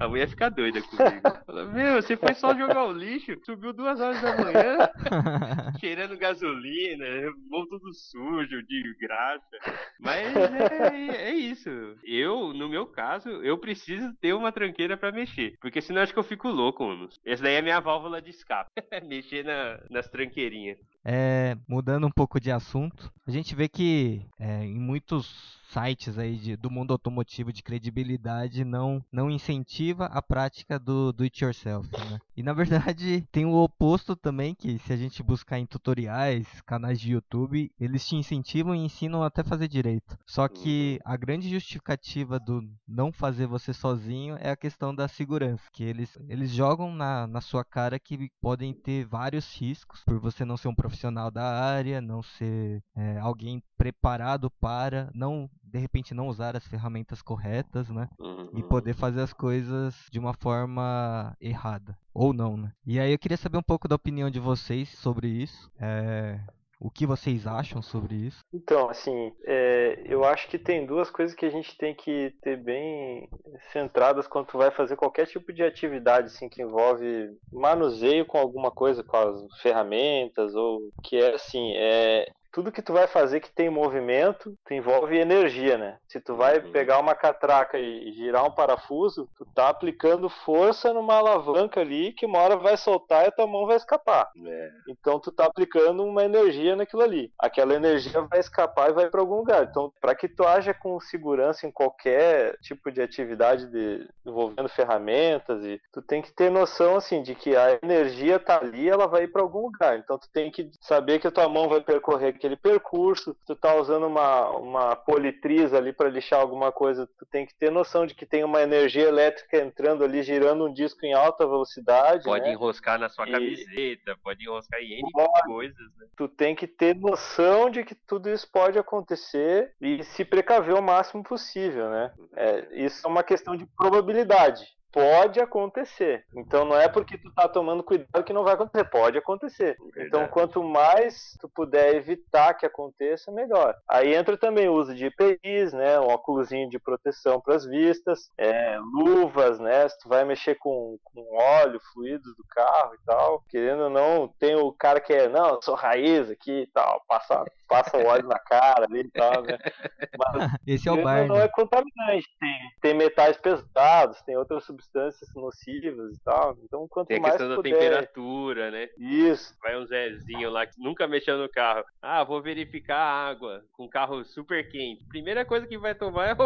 A mulher fica doida comigo. Fala, Meu, você foi só jogar o lixo, subiu duas horas da manhã, cheirando gasolina, vou tudo sujo, de graça. Mas é, é isso. Eu, no meu caso, eu preciso ter uma tranqueira para mexer. Porque senão acho que eu fico louco, mano. Essa daí é a minha válvula de escape. mexer na, nas tranqueirinhas. É, mudando um pouco de assunto, a gente vê que é, em muitos sites aí de, do mundo automotivo de credibilidade não, não incentiva a prática do do it yourself, né? E na verdade tem o oposto também, que se a gente buscar em tutoriais, canais de YouTube, eles te incentivam e ensinam até fazer direito. Só que a grande justificativa do não fazer você sozinho é a questão da segurança, que eles, eles jogam na, na sua cara que podem ter vários riscos por você não ser um profissional da área, não ser é, alguém preparado para, não de repente não usar as ferramentas corretas, né? Uhum. E poder fazer as coisas de uma forma errada. Ou não, né? E aí eu queria saber um pouco da opinião de vocês sobre isso. É... O que vocês acham sobre isso? Então, assim, é, eu acho que tem duas coisas que a gente tem que ter bem centradas quando tu vai fazer qualquer tipo de atividade assim, que envolve manuseio com alguma coisa, com as ferramentas, ou que é assim, é, tudo que tu vai fazer que tem movimento, tu envolve energia, né? Se tu vai uhum. pegar uma catraca e girar um parafuso, tu tá aplicando força numa alavanca ali que uma hora vai soltar e a tua mão vai escapar. É. Então tu tá aplicando uma energia naquilo ali. Aquela energia vai escapar e vai para algum lugar. Então, para que tu haja com segurança em qualquer tipo de atividade de, envolvendo ferramentas e tu tem que ter noção assim de que a energia tá ali, ela vai ir para algum lugar. Então tu tem que saber que a tua mão vai percorrer aquele percurso, tu tá usando uma, uma politriz ali para lixar alguma coisa, tu tem que ter noção de que tem uma energia elétrica entrando ali, girando um disco em alta velocidade. Pode né? enroscar na sua e... camiseta, pode enroscar em N pode. coisas. Né? Tu tem que ter noção de que tudo isso pode acontecer e se precaver o máximo possível, né? É, isso é uma questão de probabilidade pode acontecer. Então não é porque tu tá tomando cuidado que não vai acontecer, pode acontecer. Verdade. Então quanto mais tu puder evitar que aconteça, melhor. Aí entra também o uso de EPIs, né, um óculosinho de proteção para as vistas, é, luvas, né, se tu vai mexer com, com óleo, fluidos do carro e tal, querendo ou não, tem o cara que é, não, sou raiz aqui e tal, passa, passa o óleo na cara ali e tal, né. Mas, Esse é o bar. Não é contaminante, tem, tem metais pesados, tem outras substâncias nocivas e tal. Então, quanto Tem a mais questão puder... da temperatura, né? Isso. Vai um Zezinho lá que nunca mexeu no carro. Ah, vou verificar a água com o carro super quente. Primeira coisa que vai tomar é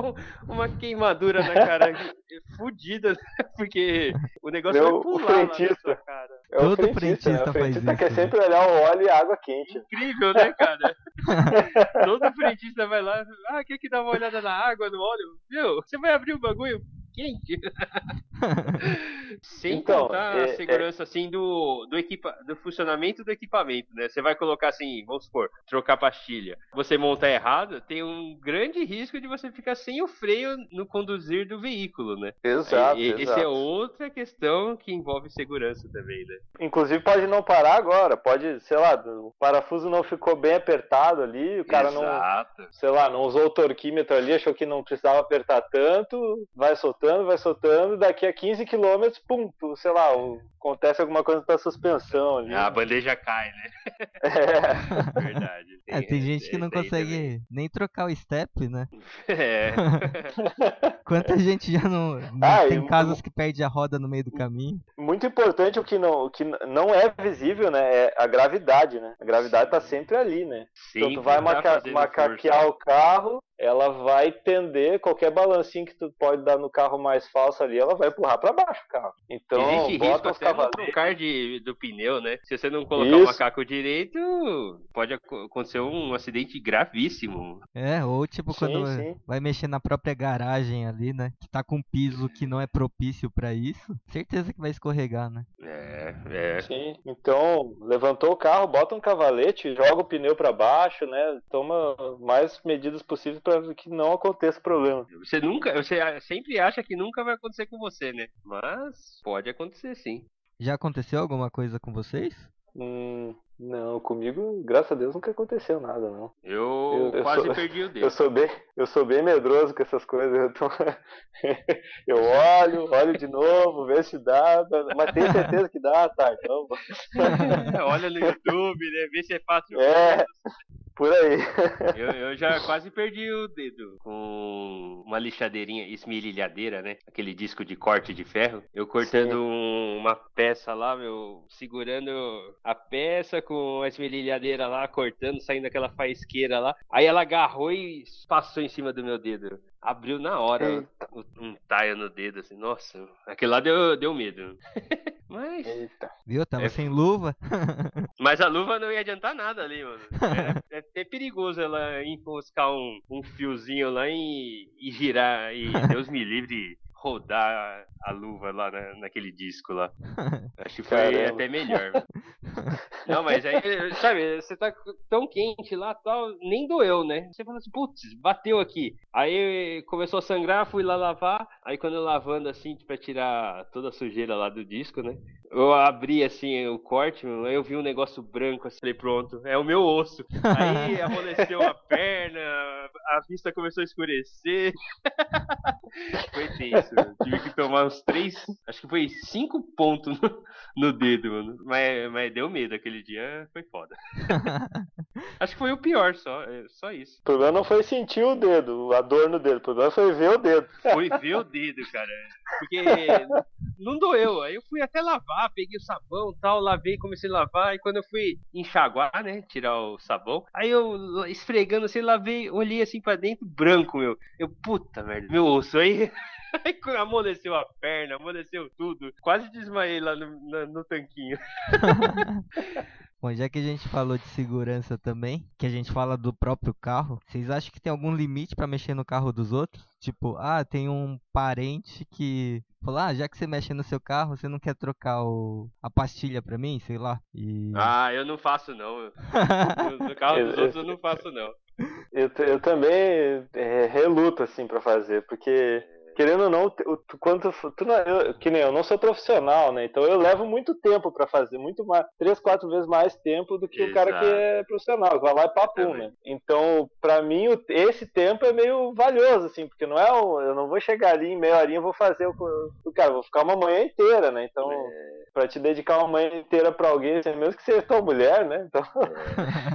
uma queimadura na cara fudida, porque o negócio Meu, vai pular o frentista. lá na cara. É o Todo frentista, frentista, né? o frentista quer isso, sempre né? olhar o óleo e água quente. Incrível, né, cara? Todo frentista vai lá, ah, quer que dá uma olhada na água, no óleo? Meu, você vai abrir o bagulho, quente. Sem então, contar é, a segurança é... assim do, do, equipa, do funcionamento do equipamento, né? Você vai colocar assim, vamos supor, trocar pastilha. Você montar errado, tem um grande risco de você ficar sem o freio no conduzir do veículo, né? Exato. E, exato. Essa é outra questão que envolve segurança também, né? Inclusive pode não parar agora, pode, sei lá, o parafuso não ficou bem apertado ali, o cara exato. não, sei lá, não usou o torquímetro ali, achou que não precisava apertar tanto, vai soltando, vai soltando, daqui a 15 km, pum, tu, sei lá, acontece alguma coisa na suspensão ali. A bandeja cai, né? É. Verdade. Tem, é, tem gente que não consegue nem trocar o step, né? É. Quanta gente já não. não ah, tem casos que perde a roda no meio do caminho. Muito importante o que não, o que não é visível, né? É a gravidade, né? A gravidade tá sempre ali, né? Sim, então tu vai maca macaquear o carro, ela vai tender, qualquer balancinho que tu pode dar no carro mais falso ali, ela vai empurrar para baixo o carro. Então, Existe bota risco os de, do pneu, né? Se você não colocar Isso. o macaco direito, pode ac- acontecer um acidente gravíssimo. É, ou tipo Sim, quando sim. vai mexer na própria garagem ali, né? Que tá com piso que não é propício pra isso. Certeza que vai escorregar, né? É, é. Sim. Então, levantou o carro, bota um cavalete, joga o pneu para baixo, né? Toma mais medidas possíveis para que não aconteça problema. Você nunca, você sempre acha que nunca vai acontecer com você, né? Mas pode acontecer sim. Já aconteceu alguma coisa com vocês? Hum, não, comigo, graças a Deus, nunca aconteceu nada, não. Eu, Eu- eu quase sou- perdi o dedo. Eu sou bem, eu sou bem medroso com essas coisas. Eu, tô- eu olho, olho de novo, ver se dá, mas tenho certeza que dá, tá? Então, Olha no YouTube, né? Vê se é fácil. É. por aí. Eu, eu já quase perdi o dedo com uma lixadeirinha, esmerilhadeira, né? Aquele disco de corte de ferro. Eu cortando um- uma peça lá, meu, segurando a peça com a esmerilhadeira lá, cortando, saindo aquela faisqueira lá. Aí ela agarrou e passou em cima do meu dedo. Abriu na hora um taio no dedo, assim. Nossa, aquele lá deu, deu medo. Mas, Eita. Viu? Tava É. sem luva. mas a luva não ia adiantar nada ali, mano. É, é até perigoso ela enroscar um, um fiozinho lá e, e girar. E Deus me livre rodar a luva lá na- naquele disco lá. Acho que foi Caramba. até melhor. Não, mas aí, sabe, você tá tão quente lá tal, nem doeu, né? Você fala assim, putz, bateu aqui. Aí começou a sangrar, fui lá lavar. Aí quando eu lavando assim, pra tirar toda a sujeira lá do disco, né? Eu abri assim o corte, aí eu vi um negócio branco assim, falei, pronto, é o meu osso. Aí amoleceu a perna, a vista começou a escurecer. Foi tenso, tive que tomar uns três, acho que foi cinco pontos no, no dedo, mano. Mas, mas deu medo aquele dia, foi foda. Acho que foi o pior, só, é, só isso. O problema não foi sentir o dedo, a dor no dedo. O problema foi ver o dedo. Foi ver o dedo, cara. Porque não doeu. Aí eu fui até lavar, peguei o sabão tal, lavei, comecei a lavar. E quando eu fui enxaguar, né? Tirar o sabão, aí eu esfregando assim, lavei, olhei assim pra dentro, branco, meu. Eu, puta merda, meu osso. Aí, aí amoleceu a perna, amoleceu tudo. Quase desmaiei lá no, na- no tanquinho. Bom, já que a gente falou de segurança também, que a gente fala do próprio carro, vocês acham que tem algum limite pra mexer no carro dos outros? Tipo, ah, tem um parente que falou, ah, já que você mexe no seu carro, você não quer trocar o... a pastilha pra mim, sei lá? E... Ah, eu não faço não. No, carro dos outros eu não faço não. Eu, eu também é, reluto, assim, pra fazer, porque, querendo ou não, tu, quando tu, tu não, eu, que nem eu não sou profissional, né? Então eu levo muito tempo pra fazer, muito mais, três, quatro vezes mais tempo do que o cara que Exato. é profissional, vai lá e papum, Também. né? Então, pra mim, esse tempo é meio valioso, assim, porque não é um, eu não vou chegar ali em meia horinha e vou fazer o, o cara, vou ficar uma manhã inteira, né? Então, pra te dedicar uma manhã inteira pra alguém, assim, mesmo que seja tua mulher, né? Então,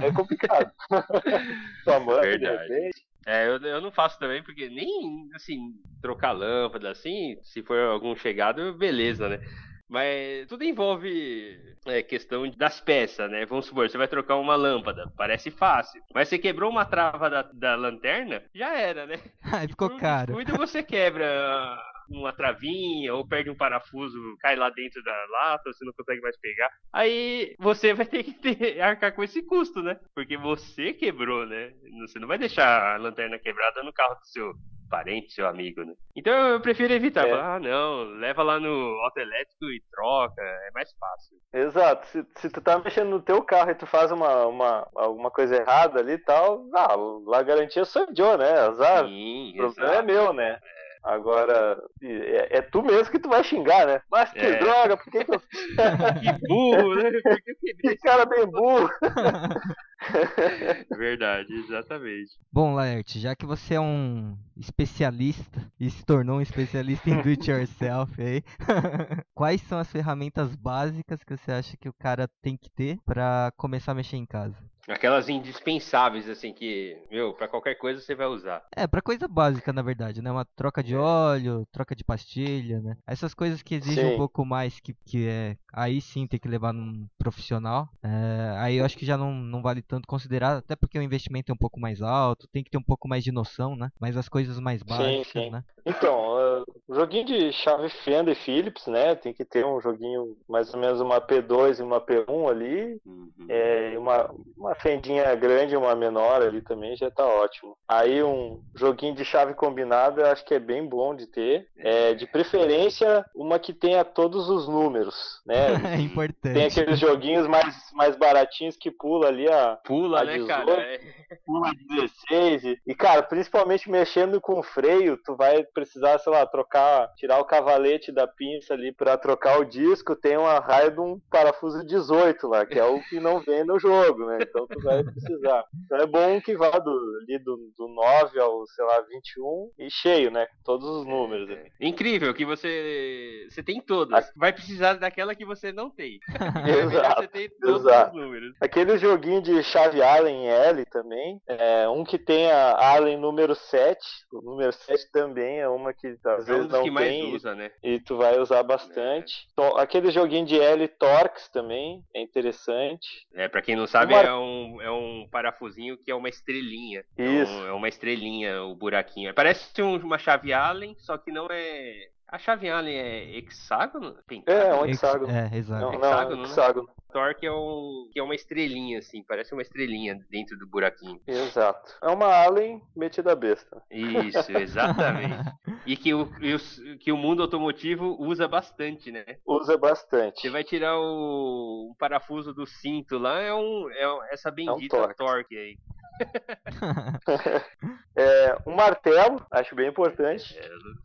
é complicado. Tua mãe, de Verdade. repente. É, eu, eu não faço também, porque nem, assim, trocar lâmpada, assim, se for algum chegado, beleza, né? Mas tudo envolve é, questão das peças, né? Vamos supor, você vai trocar uma lâmpada, parece fácil. Mas você quebrou uma trava da, da lanterna, já era, né? Aí ficou Por caro. Muito você quebra uma travinha ou perde um parafuso, cai lá dentro da lata, você não consegue mais pegar. Aí você vai ter que ter, arcar com esse custo, né? Porque você quebrou, né? Você não vai deixar a lanterna quebrada no carro do seu parente, seu amigo, né? Então eu prefiro evitar. É. Falar, ah, não, leva lá no autoelétrico e troca, é mais fácil. Exato. Se, se tu tá mexendo no teu carro e tu faz uma, uma, alguma coisa errada ali e tal, ah, lá a garantia sou eu, né? Azar. Sim, o problema é exato. meu, né? Agora, é, é tu mesmo que tu vai xingar, né? Mas que É. droga, por que, que eu. Que burro, né? Por que cara bem burro. Verdade, exatamente. Bom, Laerte, já que você é um especialista e se tornou um especialista em do it yourself aí, quais são as ferramentas básicas que você acha que o cara tem que ter pra começar a mexer em casa? Aquelas indispensáveis, assim, que, meu, pra qualquer coisa você vai usar. É, pra coisa básica, na verdade, né? Uma troca de óleo, troca de pastilha, né? Essas coisas que exigem Sim. um pouco mais, que, que é. Aí sim tem que levar num profissional. É, aí eu acho que já não, não vale tanto considerar, até porque o investimento é um pouco mais alto, tem que ter um pouco mais de noção, né? Mas as coisas mais básicas, sim. né? Então, uh, joguinho de chave Fender e Philips, né? Tem que ter um joguinho mais ou menos uma P2 e uma P1 ali. Uhum. É, uma, uma fendinha grande e uma menor ali também já tá ótimo. Aí um joguinho de chave combinada eu acho que é bem bom de ter. É, de preferência, uma que tenha todos os números, né? é importante. Tem aqueles joguinhos mais, mais baratinhos que pula ali a, Pula, A né, 18? cara? É. pula 16 e, e, cara, principalmente mexendo com o freio, tu vai precisar, sei lá, trocar, tirar o cavalete da pinça ali pra trocar o disco, tem uma raia de um parafuso 18 lá, que é o que não vem no jogo, né? Então tu vai precisar. Então é bom que vá do, ali do, do 9 ao, sei lá, 21 e cheio, né? Com todos os números. ali. É. Incrível que você você tem todas. Vai precisar daquela que você não tem. é Exato, você ter todos exato. os números. Aquele joguinho de chave Allen L também, é um que tem a Allen número 7, o número 7 também é uma que às É um vezes dos não que mais tem usa, né? e tu vai usar bastante. Então, aquele joguinho de L Torx também é interessante. É, pra quem não sabe, é um, é um parafusinho que é uma estrelinha. É Isso. um- É, uma estrelinha, o buraquinho. Parece um- uma chave Allen, só que não é. A chave Allen é hexágono? É, Pentágono? um hexágono. É, exato. Não, hexágono, não, né? hexágono. Torque é, um, que é uma estrelinha, assim. Parece uma estrelinha dentro do buraquinho. Exato. É uma Allen metida besta. Isso, exatamente. e que o, e os- que o mundo automotivo usa bastante, né? Usa bastante. Você vai tirar o, o parafuso do cinto lá, é, um, é um- essa bendita torque. torque aí. É, um martelo, acho bem importante.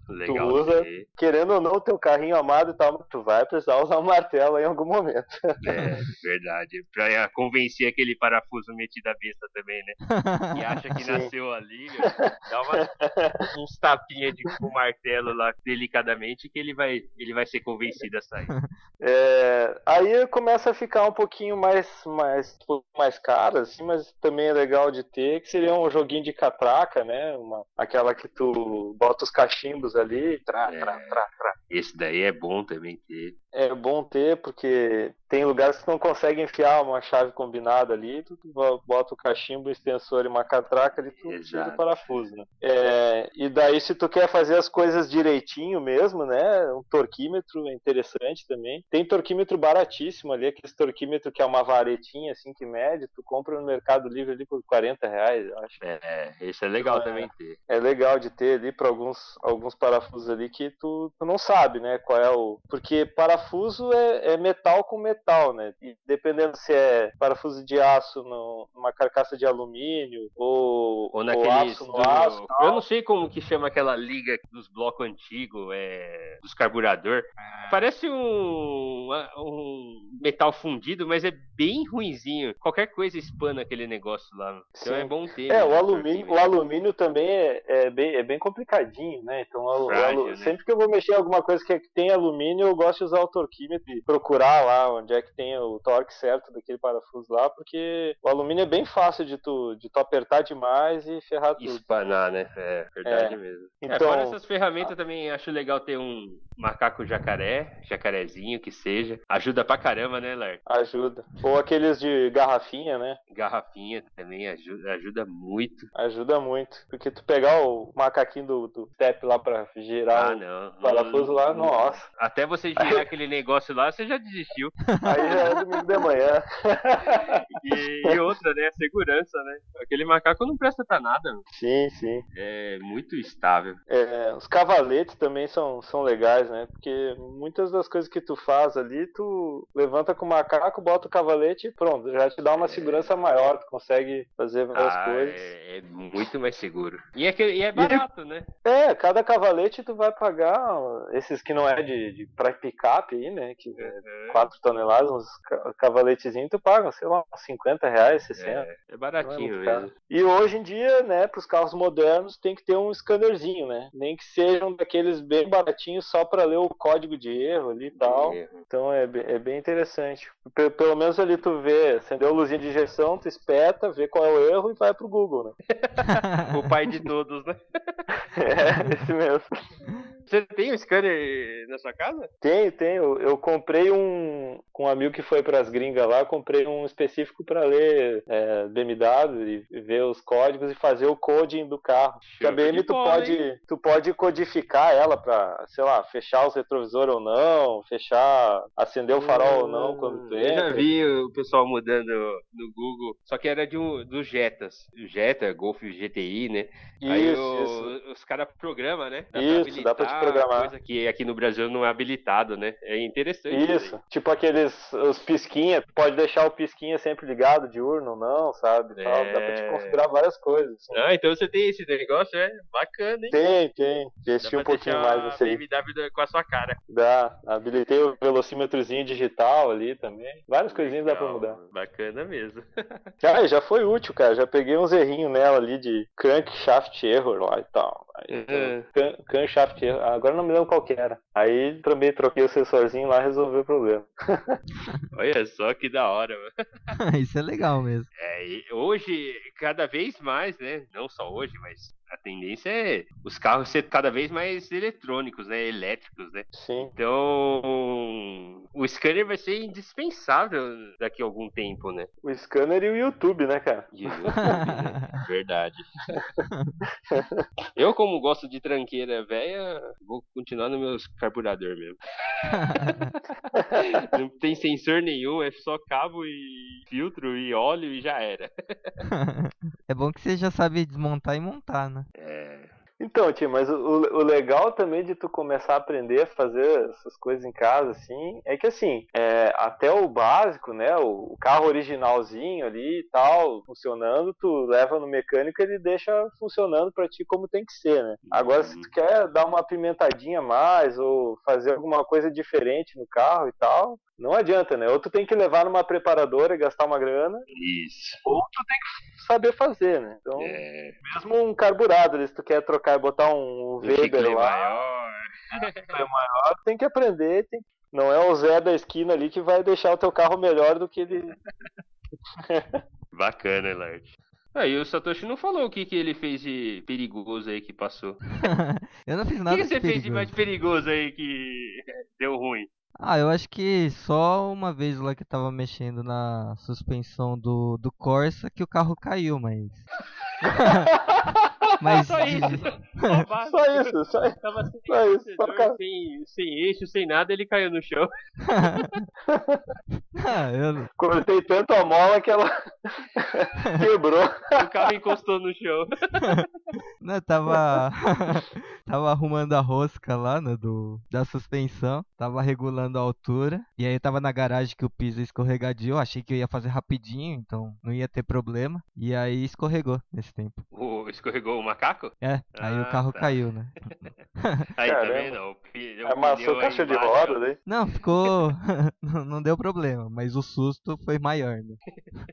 Legal. Tu usa-. Querendo ou não, teu carrinho amado e tal, tu vai precisar usar um martelo em algum momento. É, verdade. Pra convencer aquele parafuso metido a besta também, né? Que acha que Sim. nasceu ali, dá uma, uns tapinhas de, com o martelo lá delicadamente que ele vai, ele vai ser convencido a sair. É, aí começa a ficar um pouquinho mais, mais, mais caro, assim, mas também é legal de ter, que seria um joguinho de catraca, né? Uma, aquela que tu bota os cachimbos ali, tra, É. tra, tra, tra. Esse daí é bom também ter. É bom ter, porque tem lugares que não consegue enfiar uma chave combinada ali, tu bo- bota o cachimbo, o extensor e uma catraca ali, tu tira Exato. o parafuso, né? É, e daí se tu quer fazer as coisas direitinho mesmo, né? Um torquímetro é interessante também. Tem torquímetro baratíssimo ali, aquele torquímetro que é uma varetinha assim que mede, tu compra no Mercado Livre ali por 40 reais, eu acho. É, é, esse é legal É. também ter. É legal de ter ali para alguns, alguns parafusos ali que tu, tu não sabe, né? Qual é o. Porque parafuso é, é metal com metal, né? E dependendo se é parafuso de aço no- numa carcaça de alumínio ou, Ou naqueles. aço no do- aço. eu não sei como que chama aquela liga dos blocos antigos, é, dos carburador. Parece um, um metal fundido, mas é bem ruinzinho. Qualquer coisa espana aquele negócio lá. Então Sim. é bom ter. É, né, o alumínio, o alumínio também é, é bem, é bem complicadinho, né? Então, Frágil, alu- né? sempre que eu vou mexer em alguma coisa que tem alumínio, eu gosto de usar o torquímetro e procurar lá onde é que tem o torque certo daquele parafuso lá, porque o alumínio é bem fácil de tu, de tu apertar demais e ferrar tudo. Espanar, né? É verdade É. mesmo. Então- É, fora essas ferramentas também acho legal ter um macaco jacaré, jacarezinho que seja. Ajuda pra caramba, né, Lar? Ajuda. Ou aqueles de garrafinha, né? Garrafinha também ajuda, ajuda muito. Ajuda muito. Porque tu pegar o macaquinho do, do step lá pra girar Ah, o parafuso lá, nossa. Até você girar aquele negócio lá, você já desistiu. Aí já é domingo de manhã. E, e outra, né? Segurança, né? Aquele macaco não presta pra nada. sim, sim. É muito estável. É, os cavaletes também são, são legais, né? Porque muitas das coisas que tu faz ali, tu levanta com o macaco, bota o cavalete e pronto, já te dá uma segurança maior, tu consegue fazer várias Ah, coisas. é, é muito mais seguro. E é, que- e é barato, né? É, cada cavalete tu vai pagar esses que não é de, de pra picape aí, né? Que é 4 toneladas, uns cavaletezinhos, tu paga, sei lá, uns 50 reais, 60. É, é baratinho é mesmo. E hoje em dia, né, pros carros modernos, tem que ter um scannerzinho, né? Nem que sejam daqueles bem baratinhos só para ler o código de erro ali e tal. Então é, é bem interessante. P pelo menos ali tu vê, acendeu a luzinha de injeção, tu espeta, vê qual é o erro e vai pro Google, né? o pai de todos, né? é, esse mesmo. Você tem um scanner na sua casa? Tenho, tenho. Eu comprei um com um amigo que foi para as gringas lá, comprei um específico para ler é, BMW e ver os códigos e fazer o coding do carro. Show a BM tu pode, tu pode codificar ela para, sei lá, fechar os retrovisores ou não, fechar, acender o farol ou não quando tu entra. Eu já vi o pessoal mudando no Google, só que era de um, dos Jetas, Jetta, Golf GTI, né? Isso, Aí o, isso. os caras programam, né? Dá isso, dá te programar. Coisa que aqui no Brasil não é habilitado, né? É interessante. Isso, tipo aqueles os pisquinha, pode deixar o pisquinha sempre ligado, diurno ou não, sabe? É... Tal. Dá pra te é. configurar várias coisas. Assim. Ah, então você tem esse negócio, é bacana, hein? Tem, tem. Investi um pouquinho mais nisso aí. BMW com a sua cara. Dá, habilitei o velocímetrozinho digital ali também. Várias coisinhas Legal, dá pra mudar. Bacana mesmo. ah, já foi útil, cara. Já peguei uns errinhos nela ali de crankshaft error lá e tal. Aí, então, camshaft error. Agora não me lembro qual que era. Aí também troquei o sensorzinho lá e resolvi o problema. Olha só que da hora, mano. Isso é legal mesmo. É, hoje, cada vez mais, né? Não só hoje, mas a tendência é os carros ser cada vez mais eletrônicos, né? Elétricos, né? Sim. Então, o scanner vai ser indispensável daqui a algum tempo, né? O scanner e o YouTube, né, cara? E o YouTube, né? Verdade. Eu, como gosto de tranqueira velha, vou continuar no meu carburador mesmo. Não tem sensor nenhum, é só cabo e filtro e óleo e já era. É bom que você já sabe desmontar e montar, né? É. Então, tio, mas o, o, legal também de tu começar a aprender a fazer essas coisas em casa, assim, é que assim, é, até o básico, né, o, carro originalzinho ali e tal, funcionando, tu leva no mecânico ele deixa funcionando para ti como tem que ser, né? Agora, se tu quer dar uma apimentadinha mais ou fazer alguma coisa diferente no carro e tal, não adianta, né? Ou tu tem que levar numa preparadora e gastar uma grana. Isso. Ou tu tem que saber fazer, né? Então, é... mesmo um carburador, se tu quer trocar e botar um, Weber lá. Maior. é maior, tem que aprender. Tem... Não é o Zé da esquina ali que vai deixar o teu carro melhor do que ele. Bacana, Elart. Aí o Satoshi não falou o que, que ele fez de perigoso aí que passou. eu não fiz nada. O que, que você perigoso. fez de mais perigoso aí que deu ruim? Ah, eu acho que só uma vez lá que tava mexendo na suspensão do, do Corsa que o carro caiu, mas. Mas só isso. Só, só isso, só, Tava sem, só isso, só sem, sem eixo, sem nada, ele caiu no chão. ah, eu... Cortei tanto a mola que ela quebrou. O carro encostou no chão. Não, tava. tava arrumando a rosca lá, né, do, da suspensão. Tava regulando a altura. E aí tava na garagem que o piso escorregadio. Achei que eu ia fazer rapidinho, então não ia ter problema. E aí escorregou nesse tempo. O, escorregou o macaco? É, aí ah, o carro tá. caiu, né? aí Caramba. também não. Amassou caixa de roda, né? Não, ficou. não deu problema, mas o susto foi maior, né?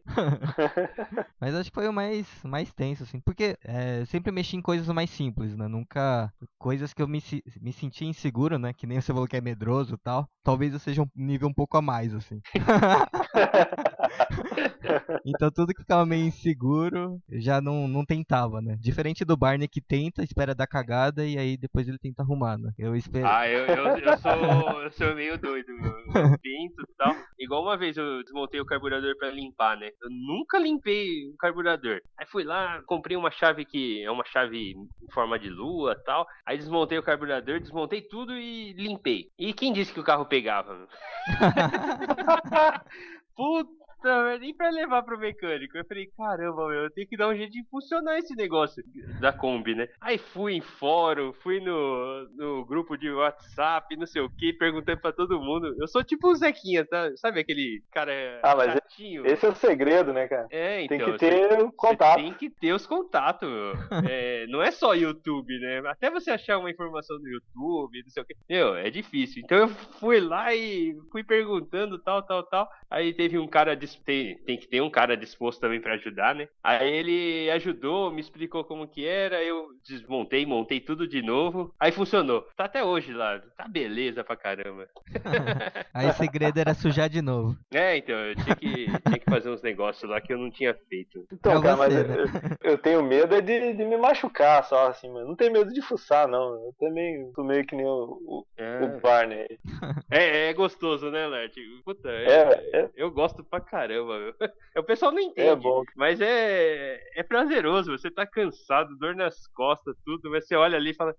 mas acho que foi o mais, mais tenso, assim. Porque é, sempre mexi em coisas mais simples, né? Nunca. Coisas que eu me, me senti inseguro, né? Que nem você falou que é medroso e tal. Talvez eu seja um nível um pouco a mais, assim. então tudo que ficava meio inseguro, já não, não tentava, né? Diferente do Barney que tenta, espera dar cagada e aí depois ele tenta arrumar, né? Eu espero. Ah, eu, eu, eu sou, eu sou meio doido, eu pinto e tal. Igual uma vez eu desmontei o carburador para limpar, né? Eu nunca limpei o carburador. Aí fui lá, comprei uma chave que é uma chave em forma de lua tal. Aí desmontei o carburador, desmontei tudo e limpei. E quem disse que o carro pegava? Puta Não, nem pra levar pro mecânico. Eu falei, caramba, meu, eu tenho que dar um jeito de funcionar esse negócio da Kombi, né? Aí fui em fórum, fui no, no grupo de WhatsApp, não sei o que, perguntando pra todo mundo. Eu sou tipo o Zequinha, tá? Sabe aquele cara Ah, mas chatinho? Esse é o segredo, né, cara? É, então. Tem que você- ter o contato. Você tem que ter os contatos. meu. É, não é só YouTube, né? Até você achar uma informação no YouTube, não sei o que. Meu, é difícil. Então eu fui lá e fui perguntando tal, tal, tal. Aí teve um cara. dis- Tem, tem que ter um cara disposto também pra ajudar, né? Aí ele ajudou, me explicou como que era. Eu desmontei, montei tudo de novo. Aí funcionou. Tá até hoje lá. Tá beleza pra caramba. Aí o segredo era sujar de novo. É, então, eu tinha que, tinha que fazer uns negócios lá que eu não tinha feito. Então, cara, mas eu, né? eu- eu tenho medo é de, de me machucar só, assim, mano. Não tenho medo de fuçar, não. Eu também sou meio que nem o, o, É. o Barney. É, é gostoso, né, Lert? Puta, é, É, é, eu gosto pra caramba, meu. O pessoal não entende, é bom. mas é, é prazeroso. Você tá cansado, dor nas costas, tudo, mas você olha ali e fala: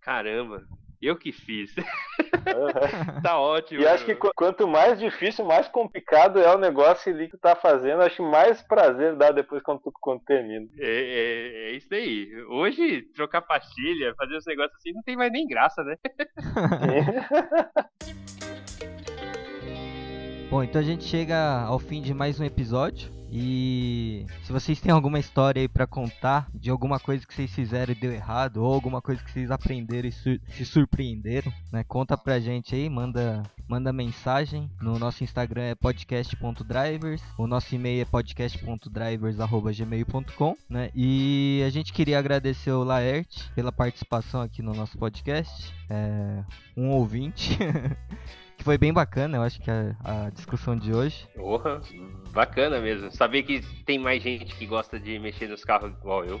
caramba, eu que fiz. tá ótimo. E acho que meu. qu- quanto mais difícil, mais complicado é o negócio ali que tu tá fazendo, acho que mais prazer dá depois quando tu quando termina. É, é, é isso aí. Hoje, trocar pastilha, fazer os negócios assim, não tem mais nem graça, né? Bom, então a gente chega ao fim de mais um episódio. E se vocês têm alguma história aí pra contar de alguma coisa que vocês fizeram e deu errado, ou alguma coisa que vocês aprenderam e sur- se surpreenderam, né? Conta pra gente aí, manda, manda mensagem. No nosso Instagram é podcast.drivers, o nosso e-mail é podcast.drivers@gmail.com, né? E a gente queria agradecer o Laerte pela participação aqui no nosso podcast, é, um ouvinte. Que foi bem bacana, eu acho que a, a discussão de hoje. Porra, bacana mesmo. Saber que tem mais gente que gosta de mexer nos carros igual eu.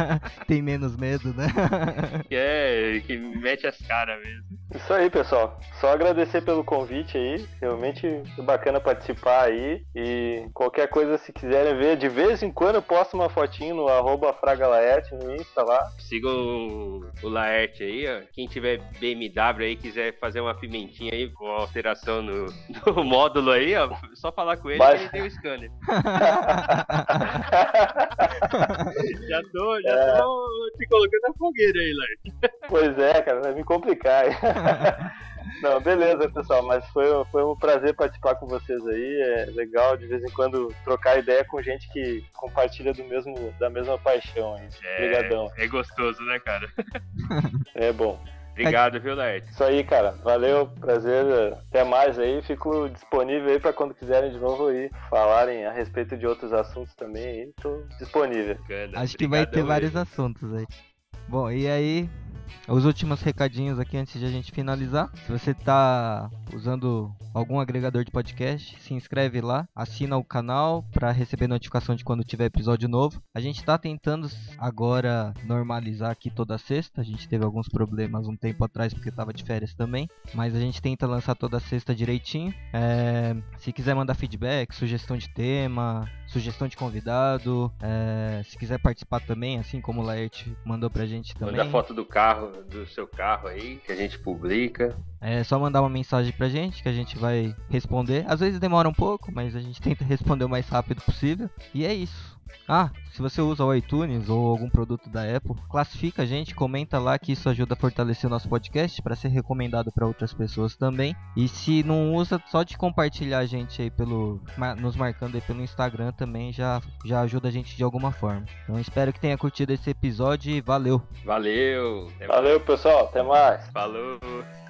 Tem menos medo, né? Que é, que mete as caras mesmo. Isso aí, pessoal. Só agradecer pelo convite aí. Realmente bacana participar aí. E qualquer coisa, se quiserem ver, de vez em quando eu posto uma fotinho no arroba fragalaerte no Insta lá. Sigam o, o Laerte aí, ó. Quem tiver BMW aí, quiser fazer uma pimentinha aí com alteração no, no módulo aí, ó. Só falar com ele Vai. que ele tem o scanner. Já tô, já É. tô te colocando na fogueira aí, Laerte. pois é, cara, vai me complicar. Não, beleza, pessoal, mas foi, foi um prazer participar com vocês aí. É legal de vez em quando trocar ideia com gente que compartilha do mesmo, da mesma paixão aí. Obrigadão. É, é gostoso, né, cara? É bom. Obrigado, viu, Laerte? Isso aí, cara. Valeu, prazer. Até mais aí. Fico disponível aí pra quando quiserem de novo aí falarem a respeito de outros assuntos também aí. Tô disponível. Bacana. Acho que vai ter vários assuntos aí. Bom, e aí, os últimos recadinhos aqui antes de a gente finalizar. Se você tá usando algum agregador de podcast, se inscreve lá, assina o canal para receber notificação de quando tiver episódio novo. A gente tá tentando agora normalizar aqui toda sexta. A gente teve alguns problemas um tempo atrás porque tava de férias também, mas a gente tenta lançar toda sexta direitinho. É, se quiser mandar feedback, sugestão de tema, sugestão de convidado, é, se quiser participar também, assim como o Laerte mandou pra gente também. Manda foto do carro, do seu carro aí, que a gente publica. É só mandar uma mensagem pra gente que a gente vai responder. Às vezes demora um pouco, mas a gente tenta responder o mais rápido possível. E é isso. Ah, se você usa o iTunes ou algum produto da Apple, classifica a gente, comenta lá que isso ajuda a fortalecer o nosso podcast para ser recomendado para outras pessoas também. E se não usa, só de compartilhar a gente aí pelo nos marcando aí pelo Instagram também já já ajuda a gente de alguma forma. Então espero que tenha curtido esse episódio e valeu. Valeu! Valeu, pessoal. Até mais. mais. Falou!